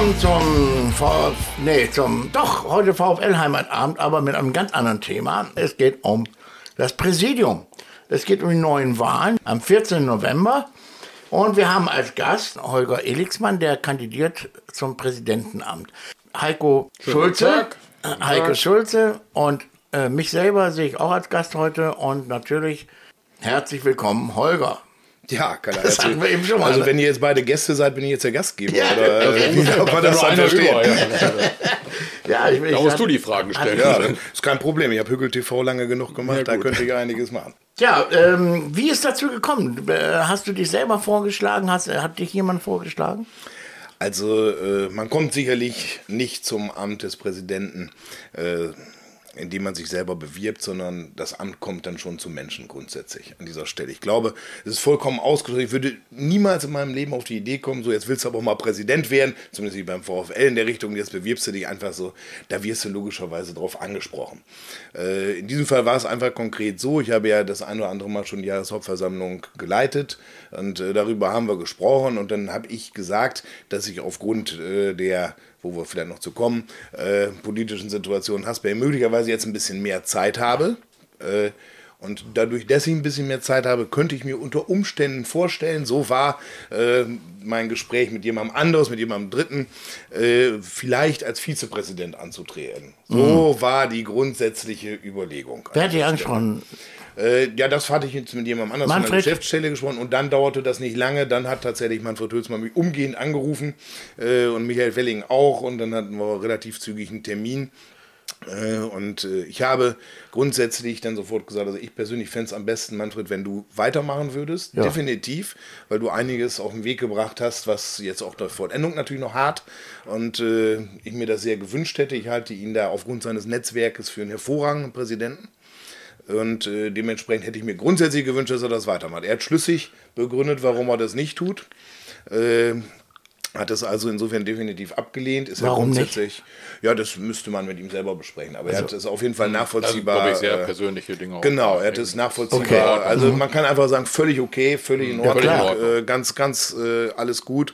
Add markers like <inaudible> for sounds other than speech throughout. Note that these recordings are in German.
willkommen zum VfL, nee, zum, doch, heute VfL Heimatabend, aber mit einem ganz anderen Thema. Es geht um das Präsidium. Es geht um die neuen Wahlen am 14. November. Und wir haben als Gast Holger Elixmann, der kandidiert zum Präsidentenamt. Heiko Schulze. Heiko Schulze und äh, mich selber sehe ich auch als Gast heute und natürlich herzlich willkommen, Holger. Ja, kann Das hatten wir eben schon mal. Also, wenn ihr jetzt beide Gäste seid, bin ich jetzt der Gastgeber. Ja, oder okay. äh, wie darf man das dann verstehen? Ja, ich, ich Da musst du die Fragen stellen. Ja, das ist kein Problem. Ich habe Hügel TV lange genug gemacht, da könnte ich einiges machen. Tja, ähm, wie ist dazu gekommen? Äh, Hast du dich selber vorgeschlagen? Hast, hat dich jemand vorgeschlagen? Also, äh, man kommt sicherlich nicht zum Amt des Präsidenten, äh, indem man sich selber bewirbt, sondern das Amt kommt dann schon zum Menschen grundsätzlich an dieser Stelle. Ich glaube, es ist vollkommen ausgeschlossen. Ich würde niemals in meinem Leben auf die Idee kommen, so jetzt willst du aber mal Präsident werden, zumindest wie beim VfL in der Richtung, jetzt bewirbst du dich einfach so, da wirst du logischerweise drauf angesprochen. Äh, in diesem Fall war es einfach konkret so, ich habe ja das ein oder andere Mal schon die Jahreshauptversammlung geleitet und äh, darüber haben wir gesprochen und dann habe ich gesagt, dass ich aufgrund äh, der wo wir vielleicht noch zu kommen, äh, politischen Situation Hasberg möglicherweise jetzt ein bisschen mehr Zeit habe. Äh, und dadurch, dass ich ein bisschen mehr Zeit habe, könnte ich mir unter Umständen vorstellen, so war äh, mein Gespräch mit jemandem anderes, mit jemandem Dritten, äh, vielleicht als Vizepräsident anzutreten. So war die grundsätzliche Überlegung. Wer hat dich angesprochen? Äh, ja, das hatte ich jetzt mit jemandem anders von der Manfred? Geschäftsstelle gesprochen und dann dauerte das nicht lange. Dann hat tatsächlich Manfred Hülsmann mich umgehend angerufen äh, und Michael Welling auch und dann hatten wir relativ zügig einen Termin. Äh, und äh, ich habe grundsätzlich dann sofort gesagt, also ich persönlich fände es am besten, Manfred, wenn du weitermachen würdest. Ja. Definitiv, weil du einiges auf den Weg gebracht hast, was jetzt auch der Vollendung natürlich noch hart. Und äh, ich mir das sehr gewünscht hätte. Ich halte ihn da aufgrund seines Netzwerkes für einen hervorragenden Präsidenten. Und äh, dementsprechend hätte ich mir grundsätzlich gewünscht, dass er das weitermacht. Er hat schlüssig begründet, warum er das nicht tut. Äh, hat das also insofern definitiv abgelehnt. Ist Warum ja nicht? grundsätzlich, ja, das müsste man mit ihm selber besprechen. Aber er hat es auf jeden Fall Das sind, nachvollziehbar. glaube ich, sehr äh, persönliche Dinge. auch. Genau, er hat es nachvollziehbar. Okay. Also man kann einfach sagen, völlig okay, völlig in Ja, Ordnung, klar. äh, ganz, ganz äh, alles gut.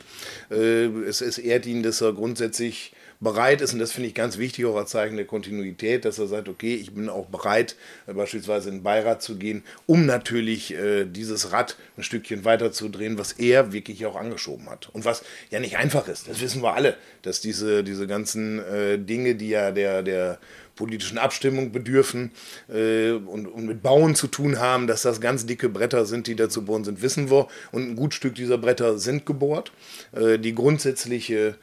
Äh, es, es ehrt ihn, dass er grundsätzlich bereit ist, und das finde ich ganz wichtig, auch als Zeichen der Kontinuität, dass er sagt, okay, ich bin auch bereit, äh, beispielsweise in den Beirat zu gehen, um natürlich äh, dieses Rad ein Stückchen weiterzudrehen, was er wirklich auch angeschoben hat. Und was ja nicht einfach ist, das wissen wir alle, dass diese, diese ganzen äh, Dinge, die ja der, der politischen Abstimmung bedürfen äh, und, und mit Bauen zu tun haben, dass das ganz dicke Bretter sind, die da zu bohren sind, wissen wir. Und ein gut Stück dieser Bretter sind gebohrt. Äh, die grundsätzliche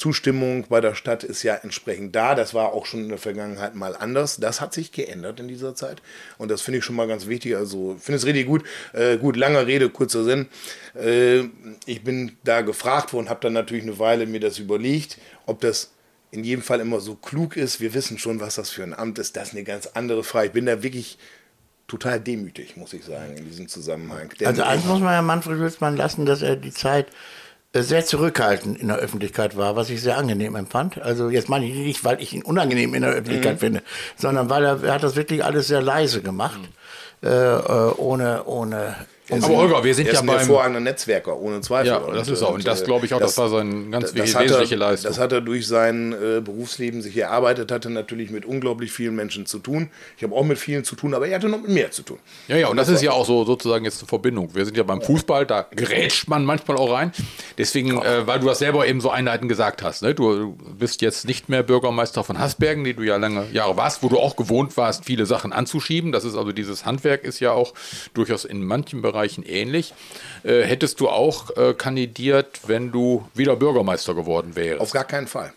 Zustimmung bei der Stadt ist ja entsprechend da. Das war auch schon in der Vergangenheit mal anders. Das hat sich geändert in dieser Zeit. Und das finde ich schon mal ganz wichtig. Also finde es richtig gut. Äh, gut, lange Rede, kurzer Sinn. Äh, ich bin da gefragt worden, habe dann natürlich eine Weile mir das überlegt, ob das in jedem Fall immer so klug ist. Wir wissen schon, was das für ein Amt ist. Das ist eine ganz andere Frage. Ich bin da wirklich total demütig, muss ich sagen, in diesem Zusammenhang. Denn Also eins muss man ja Manfred Hülsmann lassen, dass er die Zeit sehr zurückhaltend in der Öffentlichkeit war, was ich sehr angenehm empfand. Also jetzt meine ich nicht, weil ich ihn unangenehm in der Öffentlichkeit Mhm. finde, sondern weil er, er hat das wirklich alles sehr leise gemacht, äh, äh, ohne ohne Er Aber Holger, wir sind ist ja ein beim- hervorragender Netzwerker, ohne Zweifel. Ja, das ist er. Und das glaube ich auch, das war seine ganz das wesentliche hat er, Leistung. Das hat er durch sein äh, Berufsleben sich erarbeitet, hatte natürlich mit unglaublich vielen Menschen zu tun. Ich habe auch mit vielen zu tun, aber er hatte noch mit mehr zu tun. Ja, ja, und das ist ja auch so sozusagen jetzt eine Verbindung. Wir sind ja beim Fußball, da gerätscht man manchmal auch rein. Deswegen, äh, weil du das selber eben so einleitend gesagt hast, ne? du bist jetzt nicht mehr Bürgermeister von Hasbergen, die du ja lange Jahre warst, wo du auch gewohnt warst, viele Sachen anzuschieben. Das ist also dieses Handwerk ist ja auch durchaus in manchen Bereichen ähnlich. Äh, hättest du auch äh, kandidiert, wenn du wieder Bürgermeister geworden wärst? Auf gar keinen Fall.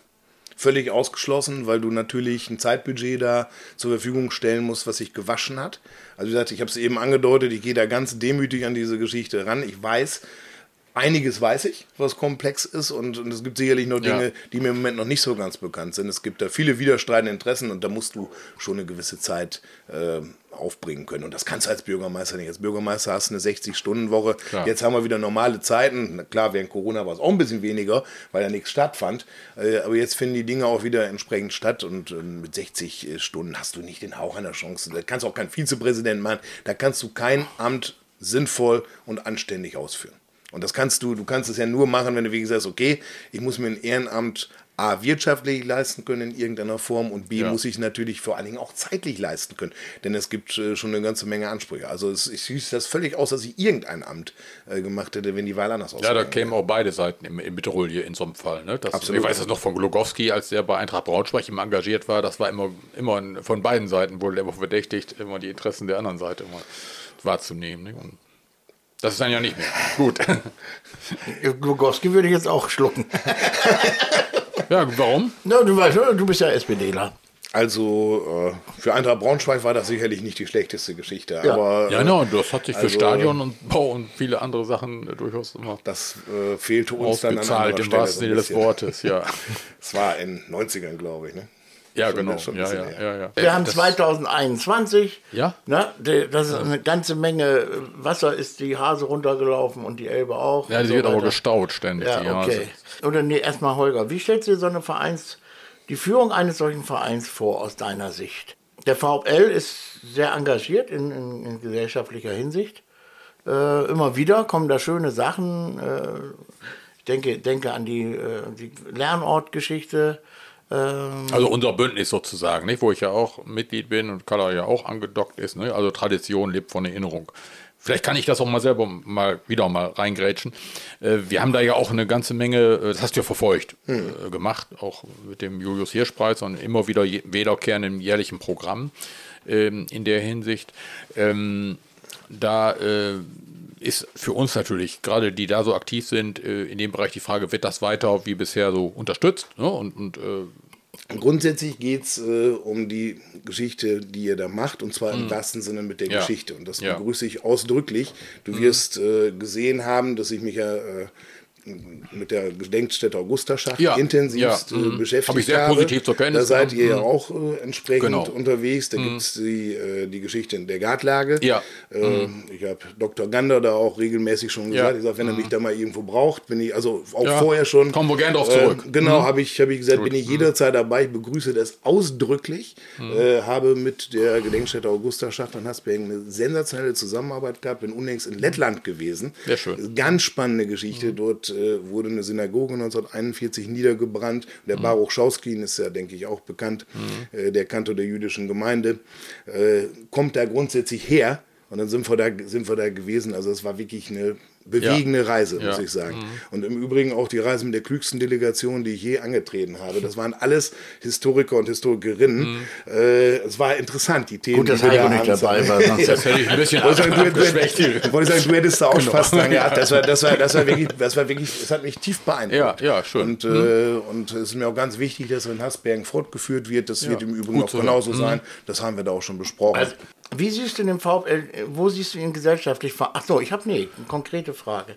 Völlig ausgeschlossen, weil du natürlich ein Zeitbudget da zur Verfügung stellen musst, was sich gewaschen hat. Also wie gesagt, ich habe es eben angedeutet, ich gehe da ganz demütig an diese Geschichte ran. Ich weiß, einiges weiß ich, was komplex ist und, und es gibt sicherlich noch Dinge, Ja. die mir im Moment noch nicht so ganz bekannt sind. Es gibt da viele widerstreitende Interessen und da musst du schon eine gewisse Zeit äh, aufbringen können. Und das kannst du als Bürgermeister nicht. Als Bürgermeister hast du eine 60-Stunden-Woche. Klar. Jetzt haben wir wieder normale Zeiten. Na klar, während Corona war es auch ein bisschen weniger, weil da nichts stattfand. Äh, aber jetzt finden die Dinge auch wieder entsprechend statt und äh, mit 60 Stunden hast du nicht den Hauch einer Chance. Da kannst du auch kein Vizepräsident machen. Da kannst du kein Amt sinnvoll und anständig ausführen. Und das kannst du, du kannst es ja nur machen, wenn du wie gesagt sagst, okay, ich muss mir ein Ehrenamt A, wirtschaftlich leisten können in irgendeiner Form und B, Ja. muss ich natürlich vor allen Dingen auch zeitlich leisten können. Denn es gibt äh, schon eine ganze Menge Ansprüche. Also es, ich schließe das völlig aus, dass ich irgendein Amt äh, gemacht hätte, wenn die Wahl anders Ja, ausgegangen da wäre. kämen auch beide Seiten im, im Mittelruhe in so einem Fall. Ne? Das, Absolut. Ich weiß es noch von Glogowski, als der bei Eintracht Braunschweig immer engagiert war. Das war immer, immer von beiden Seiten wohl immer verdächtigt, immer die Interessen der anderen Seite immer wahrzunehmen. Ne? Und das ist dann ja nicht mehr. <laughs> Gut. Glogowski würde ich jetzt auch schlucken. <laughs> ja, warum? Na, du weißt, du bist ja SPDler. Also äh, für Eintracht Braunschweig war das sicherlich nicht die schlechteste Geschichte. Ja. Aber Ja, äh, no, das hat sich für also- Stadion und Bau und viele andere Sachen äh, durchaus immer das äh, fehlte uns dann an ausgezahlt, anderer im Stelle wahrsten Sinne des. Wortes. Ja, <laughs> Es war in den 90ern, glaube ich. Ne? Ja Schon- genau. schon Ja, ja, ja, ja. Wir haben Das- 2021. Ja. Ne, das ist eine ganze Menge Wasser ist die Hase runtergelaufen und die Elbe auch. Ja, die so wird aber gestaut ständig. die Ja, Hase. okay. Oder nee, erstmal Holger, wie stellst du dir so eine Vereins, die Führung eines solchen Vereins vor aus deiner Sicht? Der VfL ist sehr engagiert in, in, in gesellschaftlicher Hinsicht. Äh, immer wieder kommen da schöne Sachen. Äh, ich denke, denke an die, äh, die Lernortgeschichte. Ähm, Also unser Bündnis sozusagen, nicht? wo ich ja auch Mitglied bin und Carla ja auch angedockt ist. Ne? Also Tradition lebt von Erinnerung. Vielleicht kann ich das auch mal selber mal wieder mal reingrätschen. Äh, wir haben da ja auch eine ganze Menge, äh, das hast du ja verfolgt, äh, gemacht, auch mit dem Julius Hirschpreis und immer wieder wiederkehrenden jährlichen Programm ähm, in der Hinsicht. Ähm, da ist für uns natürlich, gerade die da so aktiv sind, äh, in dem Bereich die Frage, wird das weiter wie bisher so unterstützt? Ne? Und, und äh, Grundsätzlich geht es äh, um die Geschichte, die ihr da macht, und zwar im wahrsten Sinne mit der Mhm. Ja. Geschichte. Und das Ja. Mhm. begrüße ich ausdrücklich. Du wirst äh, gesehen haben, dass ich mich ja äh, mit der Gedenkstätte Augustaschacht Ja. intensivst Ja. äh, Mhm. beschäftigt Hab ich sehr habe. positiv zur Kenntnis Da seid ihr ja Mhm. auch äh, entsprechend Genau. unterwegs. Da gibt es die, äh, die Geschichte in der Gartlage. Ja. Äh, Ich habe Dr. Gander da auch regelmäßig schon gesagt. Ja. Ich sage, wenn er mich da mal irgendwo braucht, bin ich, also auch vorher schon. Kommen wir gern drauf zurück. Genau, Mhm. habe ich, hab ich gesagt, bin ich jederzeit dabei. Ich begrüße das ausdrücklich. Äh, habe mit der Gedenkstätte Augusta Schacht in Hasbergen eine sensationelle Zusammenarbeit gehabt. Bin unlängst in Lettland gewesen. Sehr schön. Ganz spannende Geschichte. Dort äh, wurde eine Synagoge 1941 niedergebrannt. Der Baruch Schauskin ist ja, denke ich, auch bekannt, äh, der Kantor der jüdischen Gemeinde. Äh, kommt da grundsätzlich her. Und dann sind wir da, sind wir da gewesen. Also es war wirklich eine bewegende Reise, muss Ja. ich sagen. Und im Übrigen auch die Reise mit der klügsten Delegation, die ich je angetreten habe. Das waren alles Historiker und Historikerinnen. Äh, es war interessant, die Themen. Gut, dass die wir Heiko da nicht dabei war. Sonst das hätte ich ein bisschen <laughs> Wollte ich sagen, du, du, wollte sagen, du hättest da auch Genau. Spaß dran gehabt. Das war, das war, das war wirklich, das war wirklich, das hat mich tief beeindruckt. Ja, ja, schön. Und, äh, und es ist mir auch ganz wichtig, dass in Hasbergen fortgeführt wird. Das wird im Übrigen gut auch so. genauso sein. Das haben wir da auch schon besprochen. Also, wie siehst du den VfL, äh, wo siehst du ihn gesellschaftlich vor? Ach so, ich habe nee, eine konkrete Frage.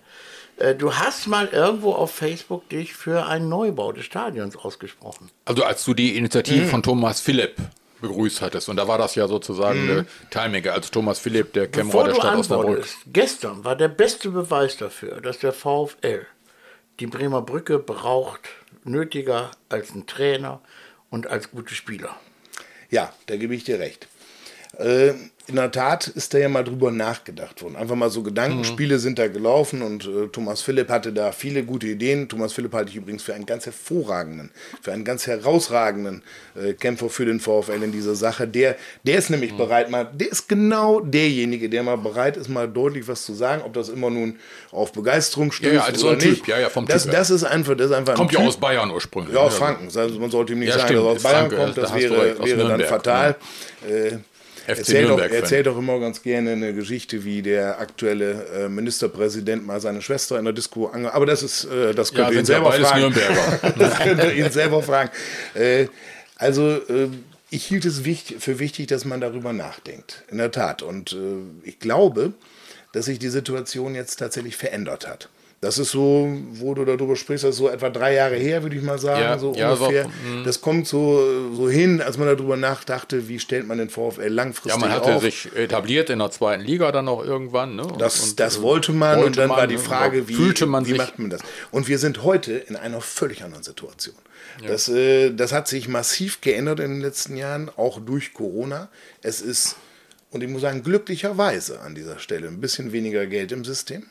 Äh, Du hast mal irgendwo auf Facebook dich für einen Neubau des Stadions ausgesprochen. Also als du die Initiative von Thomas Philipp begrüßt hattest, und da war das ja sozusagen eine Teilmenge, als Thomas Philipp, der Kämmerer Bevor der Stadt Osnabrück. gestern war der beste Beweis dafür, dass der VfL die Bremer Brücke braucht, nötiger als ein Trainer und als gute Spieler. Ja, da gebe ich dir recht. Äh, in der Tat ist da ja mal drüber nachgedacht worden. Einfach mal so Gedankenspiele sind da gelaufen und äh, Thomas Philipp hatte da viele gute Ideen. Thomas Philipp halte ich übrigens für einen ganz hervorragenden, für einen ganz herausragenden äh, Kämpfer für den VfL in dieser Sache. Der, der ist nämlich bereit, mal, der ist genau derjenige, der mal bereit ist, mal deutlich was zu sagen, ob das immer nun auf Begeisterung stößt Ja, ja, also so oder ein Typ. nicht. Ja, ja, vom das, Typ das ist einfach, das ist einfach ein Kommt ja Typ. aus Bayern ursprünglich. Ja, ne? aus Franken. Also man sollte ihm nicht Ja, sagen, stimmt. dass er aus Bayern Franke, kommt. da Das du wäre, recht, wäre dann fatal. Äh, FC erzählt, Nürnberg-Fan. erzählt auch immer ganz gerne eine Geschichte, wie der aktuelle äh, Ministerpräsident mal seine Schwester in der Disco ange... Aber das ist, äh, das Ja, könnt ihr ihn ja selber fragen. <laughs> Das könnt ihr ihn selber fragen. Äh, also äh, ich hielt es wichtig, für wichtig, dass man darüber nachdenkt. In der Tat. Und äh, ich glaube, dass sich die Situation jetzt tatsächlich verändert hat. Das ist so, wo du darüber sprichst, das ist so etwa drei Jahre her, würde ich mal sagen, Ja, so ja, so, ungefähr. mm. das kommt so, so hin, als man darüber nachdachte, wie stellt man den VfL langfristig Ja, man hatte auf. sich etabliert in der zweiten Liga dann auch irgendwann. Ne? Und, Das, und, das äh, wollte man wollte und dann man, war die ne? Frage, wie, fühlte man wie sich. macht man das? Und wir sind heute in einer völlig anderen Situation. Das, äh, das hat sich massiv geändert in den letzten Jahren, auch durch Corona. Es ist, und ich muss sagen, glücklicherweise an dieser Stelle ein bisschen weniger Geld im System.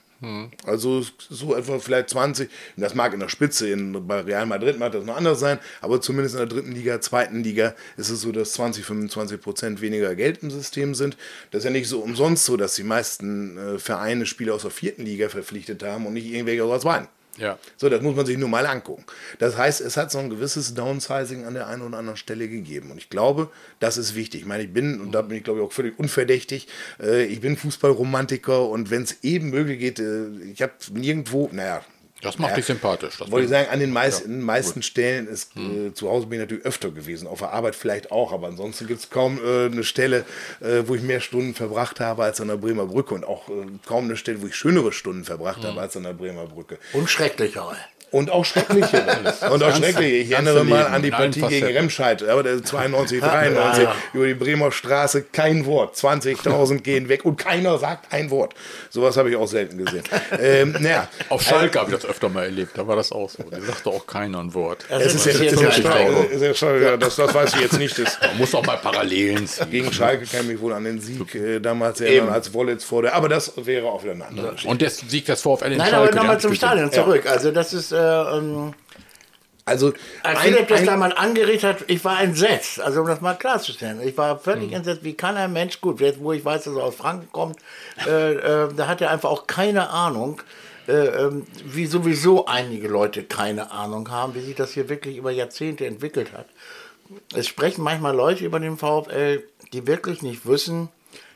Also so etwa vielleicht 20, das mag in der Spitze, in, bei Real Madrid mag das noch anders sein, aber zumindest in der dritten Liga, zweiten Liga ist es so, dass 20, 25 Prozent weniger Geld im System sind. Das ist ja nicht so umsonst so, dass die meisten äh, Vereine Spieler aus der vierten Liga verpflichtet haben und nicht irgendwelche aus der zweiten. Ja. So, das muss man sich nur mal angucken. Das heißt, es hat so ein gewisses Downsizing an der einen oder anderen Stelle gegeben. Und ich glaube, das ist wichtig. Ich meine, ich bin, und da bin ich glaube ich auch völlig unverdächtig, äh, ich bin Fußballromantiker und wenn es eben möglich geht, äh, ich habe nirgendwo, naja, Das macht Ja. dich sympathisch. Das wollte ich sagen, an den meisten, Ja, meisten. Stellen ist, äh, zu Hause bin ich natürlich öfter gewesen, auf der Arbeit vielleicht auch, aber ansonsten gibt es kaum äh, eine Stelle, äh, wo ich mehr Stunden verbracht habe als an der Bremer Brücke und auch äh, kaum eine Stelle, wo ich schönere Stunden verbracht habe als an der Bremer Brücke. Und schrecklichere. Und auch schreckliche. <laughs> und auch schreckliche. Ich erinnere mal an die Partie gegen. Remscheid, aber der 92, 93, Ja, ja. über die Bremer Straße, kein Wort. 20.000 gehen weg und keiner sagt ein Wort. Sowas habe ich auch selten gesehen. <laughs> ähm, naja, Auf Schalke habe ich das öfter mal erlebt, da war das auch so. Da sagte auch keiner ein Wort. Das es ist ja, ja, ja ja, das, das weiß ich jetzt nicht. Das, Man muss auch mal Parallelen ziehen. gegen Schalke kann ich mich wohl an den Sieg äh, damals erinnern, als Wollitz vor der. Aber das wäre auch wieder eine andere Geschichte. Und der Sieg des VfL in Nein, Schalke. aber der nochmal zum Stadion zurück. Also das ist, ähm, Also, als ein- Philipp das ein- da mal angeregt hat, ich war entsetzt. Also um das mal klarzustellen. Ich war völlig Mhm. entsetzt, wie kann ein Mensch, gut, jetzt wo ich weiß, dass er aus Franken kommt, äh, äh, da hat er einfach auch keine Ahnung, äh, ähm, wie sowieso einige Leute keine Ahnung haben, wie sich das hier wirklich über Jahrzehnte entwickelt hat. Es sprechen manchmal Leute über den VfL, die wirklich nicht wissen,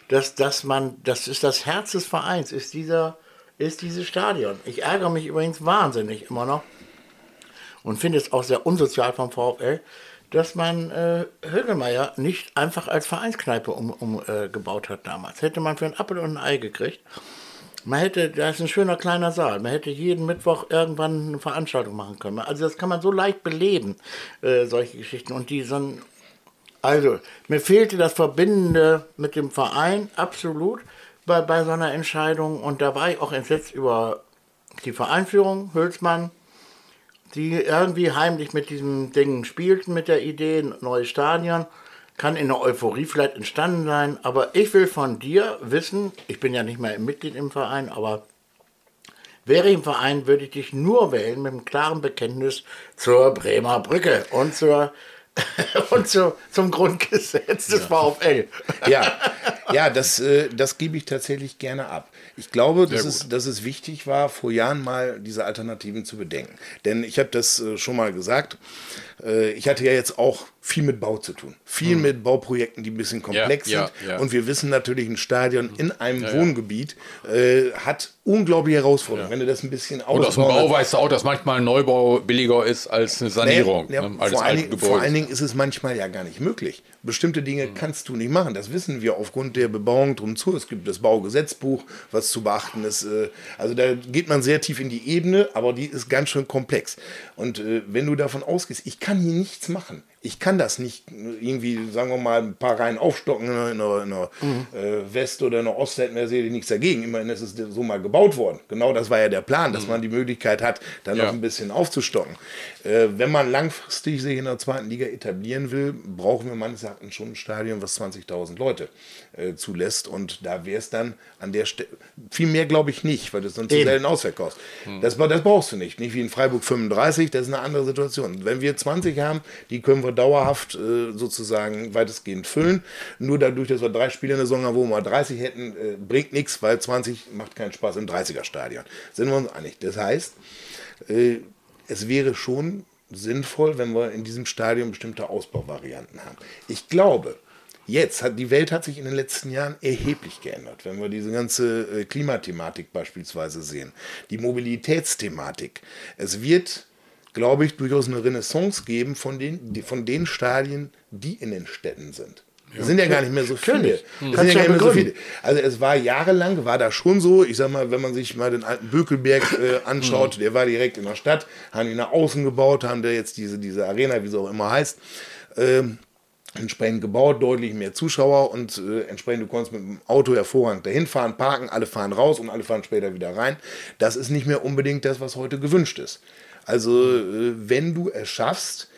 dass, dass man, das ist das Herz des Vereins, ist dieser, ist dieses Stadion. Ich ärgere mich übrigens wahnsinnig immer noch und finde es auch sehr unsozial vom VfL, dass man äh, Högelmeier nicht einfach als Vereinskneipe umgebaut um, äh, hat damals. Hätte man für ein Apfel und ein Ei gekriegt. Man hätte, da ist ein schöner kleiner Saal. Man hätte jeden Mittwoch irgendwann eine Veranstaltung machen können. Also das kann man so leicht beleben, äh, solche Geschichten. Und die ein, also mir fehlte das Verbindende mit dem Verein absolut bei, bei so einer Entscheidung. Und da war ich auch entsetzt über die Vereinführung, Hülsmann, die irgendwie heimlich mit diesem Ding spielten, mit der Idee, neues Stadion. Kann in der Euphorie vielleicht entstanden sein, aber ich will von dir wissen, ich bin ja nicht mehr Mitglied im Verein, aber wäre ich im Verein, würde ich dich nur wählen mit einem klaren Bekenntnis zur Bremer Brücke und zur <laughs> und zu, zum Grundgesetz des VfL. ja, ja das, äh, das gebe ich tatsächlich gerne ab. Ich glaube, dass es, dass es wichtig war, vor Jahren mal diese Alternativen zu bedenken. Denn ich habe das äh, schon mal gesagt, äh, ich hatte ja jetzt auch viel mit Bau zu tun. Viel mit Bauprojekten, die ein bisschen komplex Hm. ja, sind. ja. Und wir wissen natürlich, ein Stadion in einem ja. Wohngebiet äh, hat unglaubliche Herausforderungen. Wenn du das ein bisschen Und aus dem Bau weißt du auch, dass manchmal ein Neubau billiger ist als eine Sanierung Nee, ja, ne, eines vor, allen Dingen, vor allen Dingen ist es manchmal ja gar nicht möglich. Bestimmte Dinge Hm. kannst du nicht machen. Das wissen wir aufgrund der Bebauung drum zu. Es gibt das Baugesetzbuch, was zu beachten ist. äh, Also da geht man sehr tief in die Ebene, aber die ist ganz schön komplex. Und äh, wenn du davon ausgehst, ich kann hier nichts machen. Ich kann das nicht irgendwie, sagen wir mal, ein paar Reihen aufstocken in einer, in einer, in einer Mhm. äh, West- oder einer Ost hätten wir sicherlich nichts dagegen. Immerhin ist es so mal gebaut worden. Genau das war ja der Plan, dass man die Möglichkeit hat, dann Mhm. Ja. noch ein bisschen aufzustocken. Äh, wenn man langfristig sich in der zweiten Liga etablieren will, brauchen wir meines Erachtens schon ein Stadion, was 20.000 Leute äh, zulässt. Und da wäre es dann an der Stelle, viel mehr glaube ich nicht, weil das dann zu selten ausverkaufst. Das, das brauchst du nicht. Nicht wie in Freiburg 35, das ist eine andere Situation. Wenn wir 20 haben, die können wir dauerhaft äh, sozusagen weitestgehend füllen. Nur dadurch, dass wir drei Spiele in der Saison haben, wo wir mal 30 hätten, äh, bringt nichts, weil 20 macht keinen Spaß im 30er-Stadion. Sind wir uns einig. Das heißt, äh, es wäre schon sinnvoll, wenn wir in diesem Stadion bestimmte Ausbauvarianten haben. Ich glaube, jetzt hat die Welt hat sich in den letzten Jahren erheblich geändert. Wenn wir diese ganze äh, Klimathematik beispielsweise sehen, die Mobilitätsthematik. Es wird, glaube ich, durchaus eine Renaissance geben von den, von den Stadien, die in den Städten sind. Es sind ja gar nicht mehr so viele. Kannst sind ja ja gar nicht mehr so viele. Also es war jahrelang, war das schon so, ich sag mal, wenn man sich mal den alten Bökelberg äh, <clears throat> anschaut, der war direkt in der Stadt, haben die nach außen gebaut, haben da jetzt diese, diese Arena, wie sie auch immer heißt, ähm, entsprechend gebaut, deutlich mehr Zuschauer und äh, entsprechend, du konntest mit dem Auto hervorragend dahin fahren, parken, alle fahren raus und alle fahren später wieder rein. Das ist nicht mehr unbedingt das, was heute gewünscht ist. Also äh, wenn du es schaffst,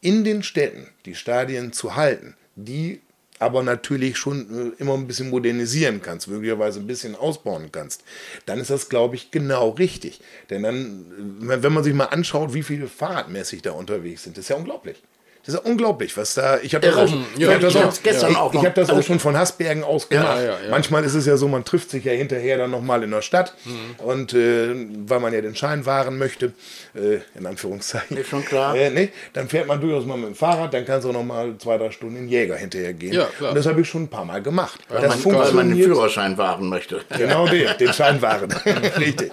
in den Städten die Stadien zu halten, die aber natürlich schon äh, immer ein bisschen modernisieren kannst, möglicherweise ein bisschen ausbauen kannst, dann ist das, glaube ich, genau richtig. Denn dann, äh, wenn man sich mal anschaut, wie viele fahrradmäßig da unterwegs sind, ist ja unglaublich. Das ist ja unglaublich, was da. Ich habe das auch, ich hab das auch, gestern auch ich hab das auch schon von Hasbergen aus gemacht. Manchmal ist es ja so, man trifft sich ja hinterher dann nochmal in der Stadt Mhm. und äh, weil man ja den Schein wahren möchte, äh, in Anführungszeichen. Ist schon klar. Äh, nee, dann fährt man durchaus mal mit dem Fahrrad, dann kannst du noch mal zwei, drei Stunden in Jäger hinterher gehen. Ja. Und das habe ich schon ein paar Mal gemacht. Weil das man, weil man den. Führerschein wahren möchte. <laughs> Genau den, den Schein wahren. <laughs> Richtig.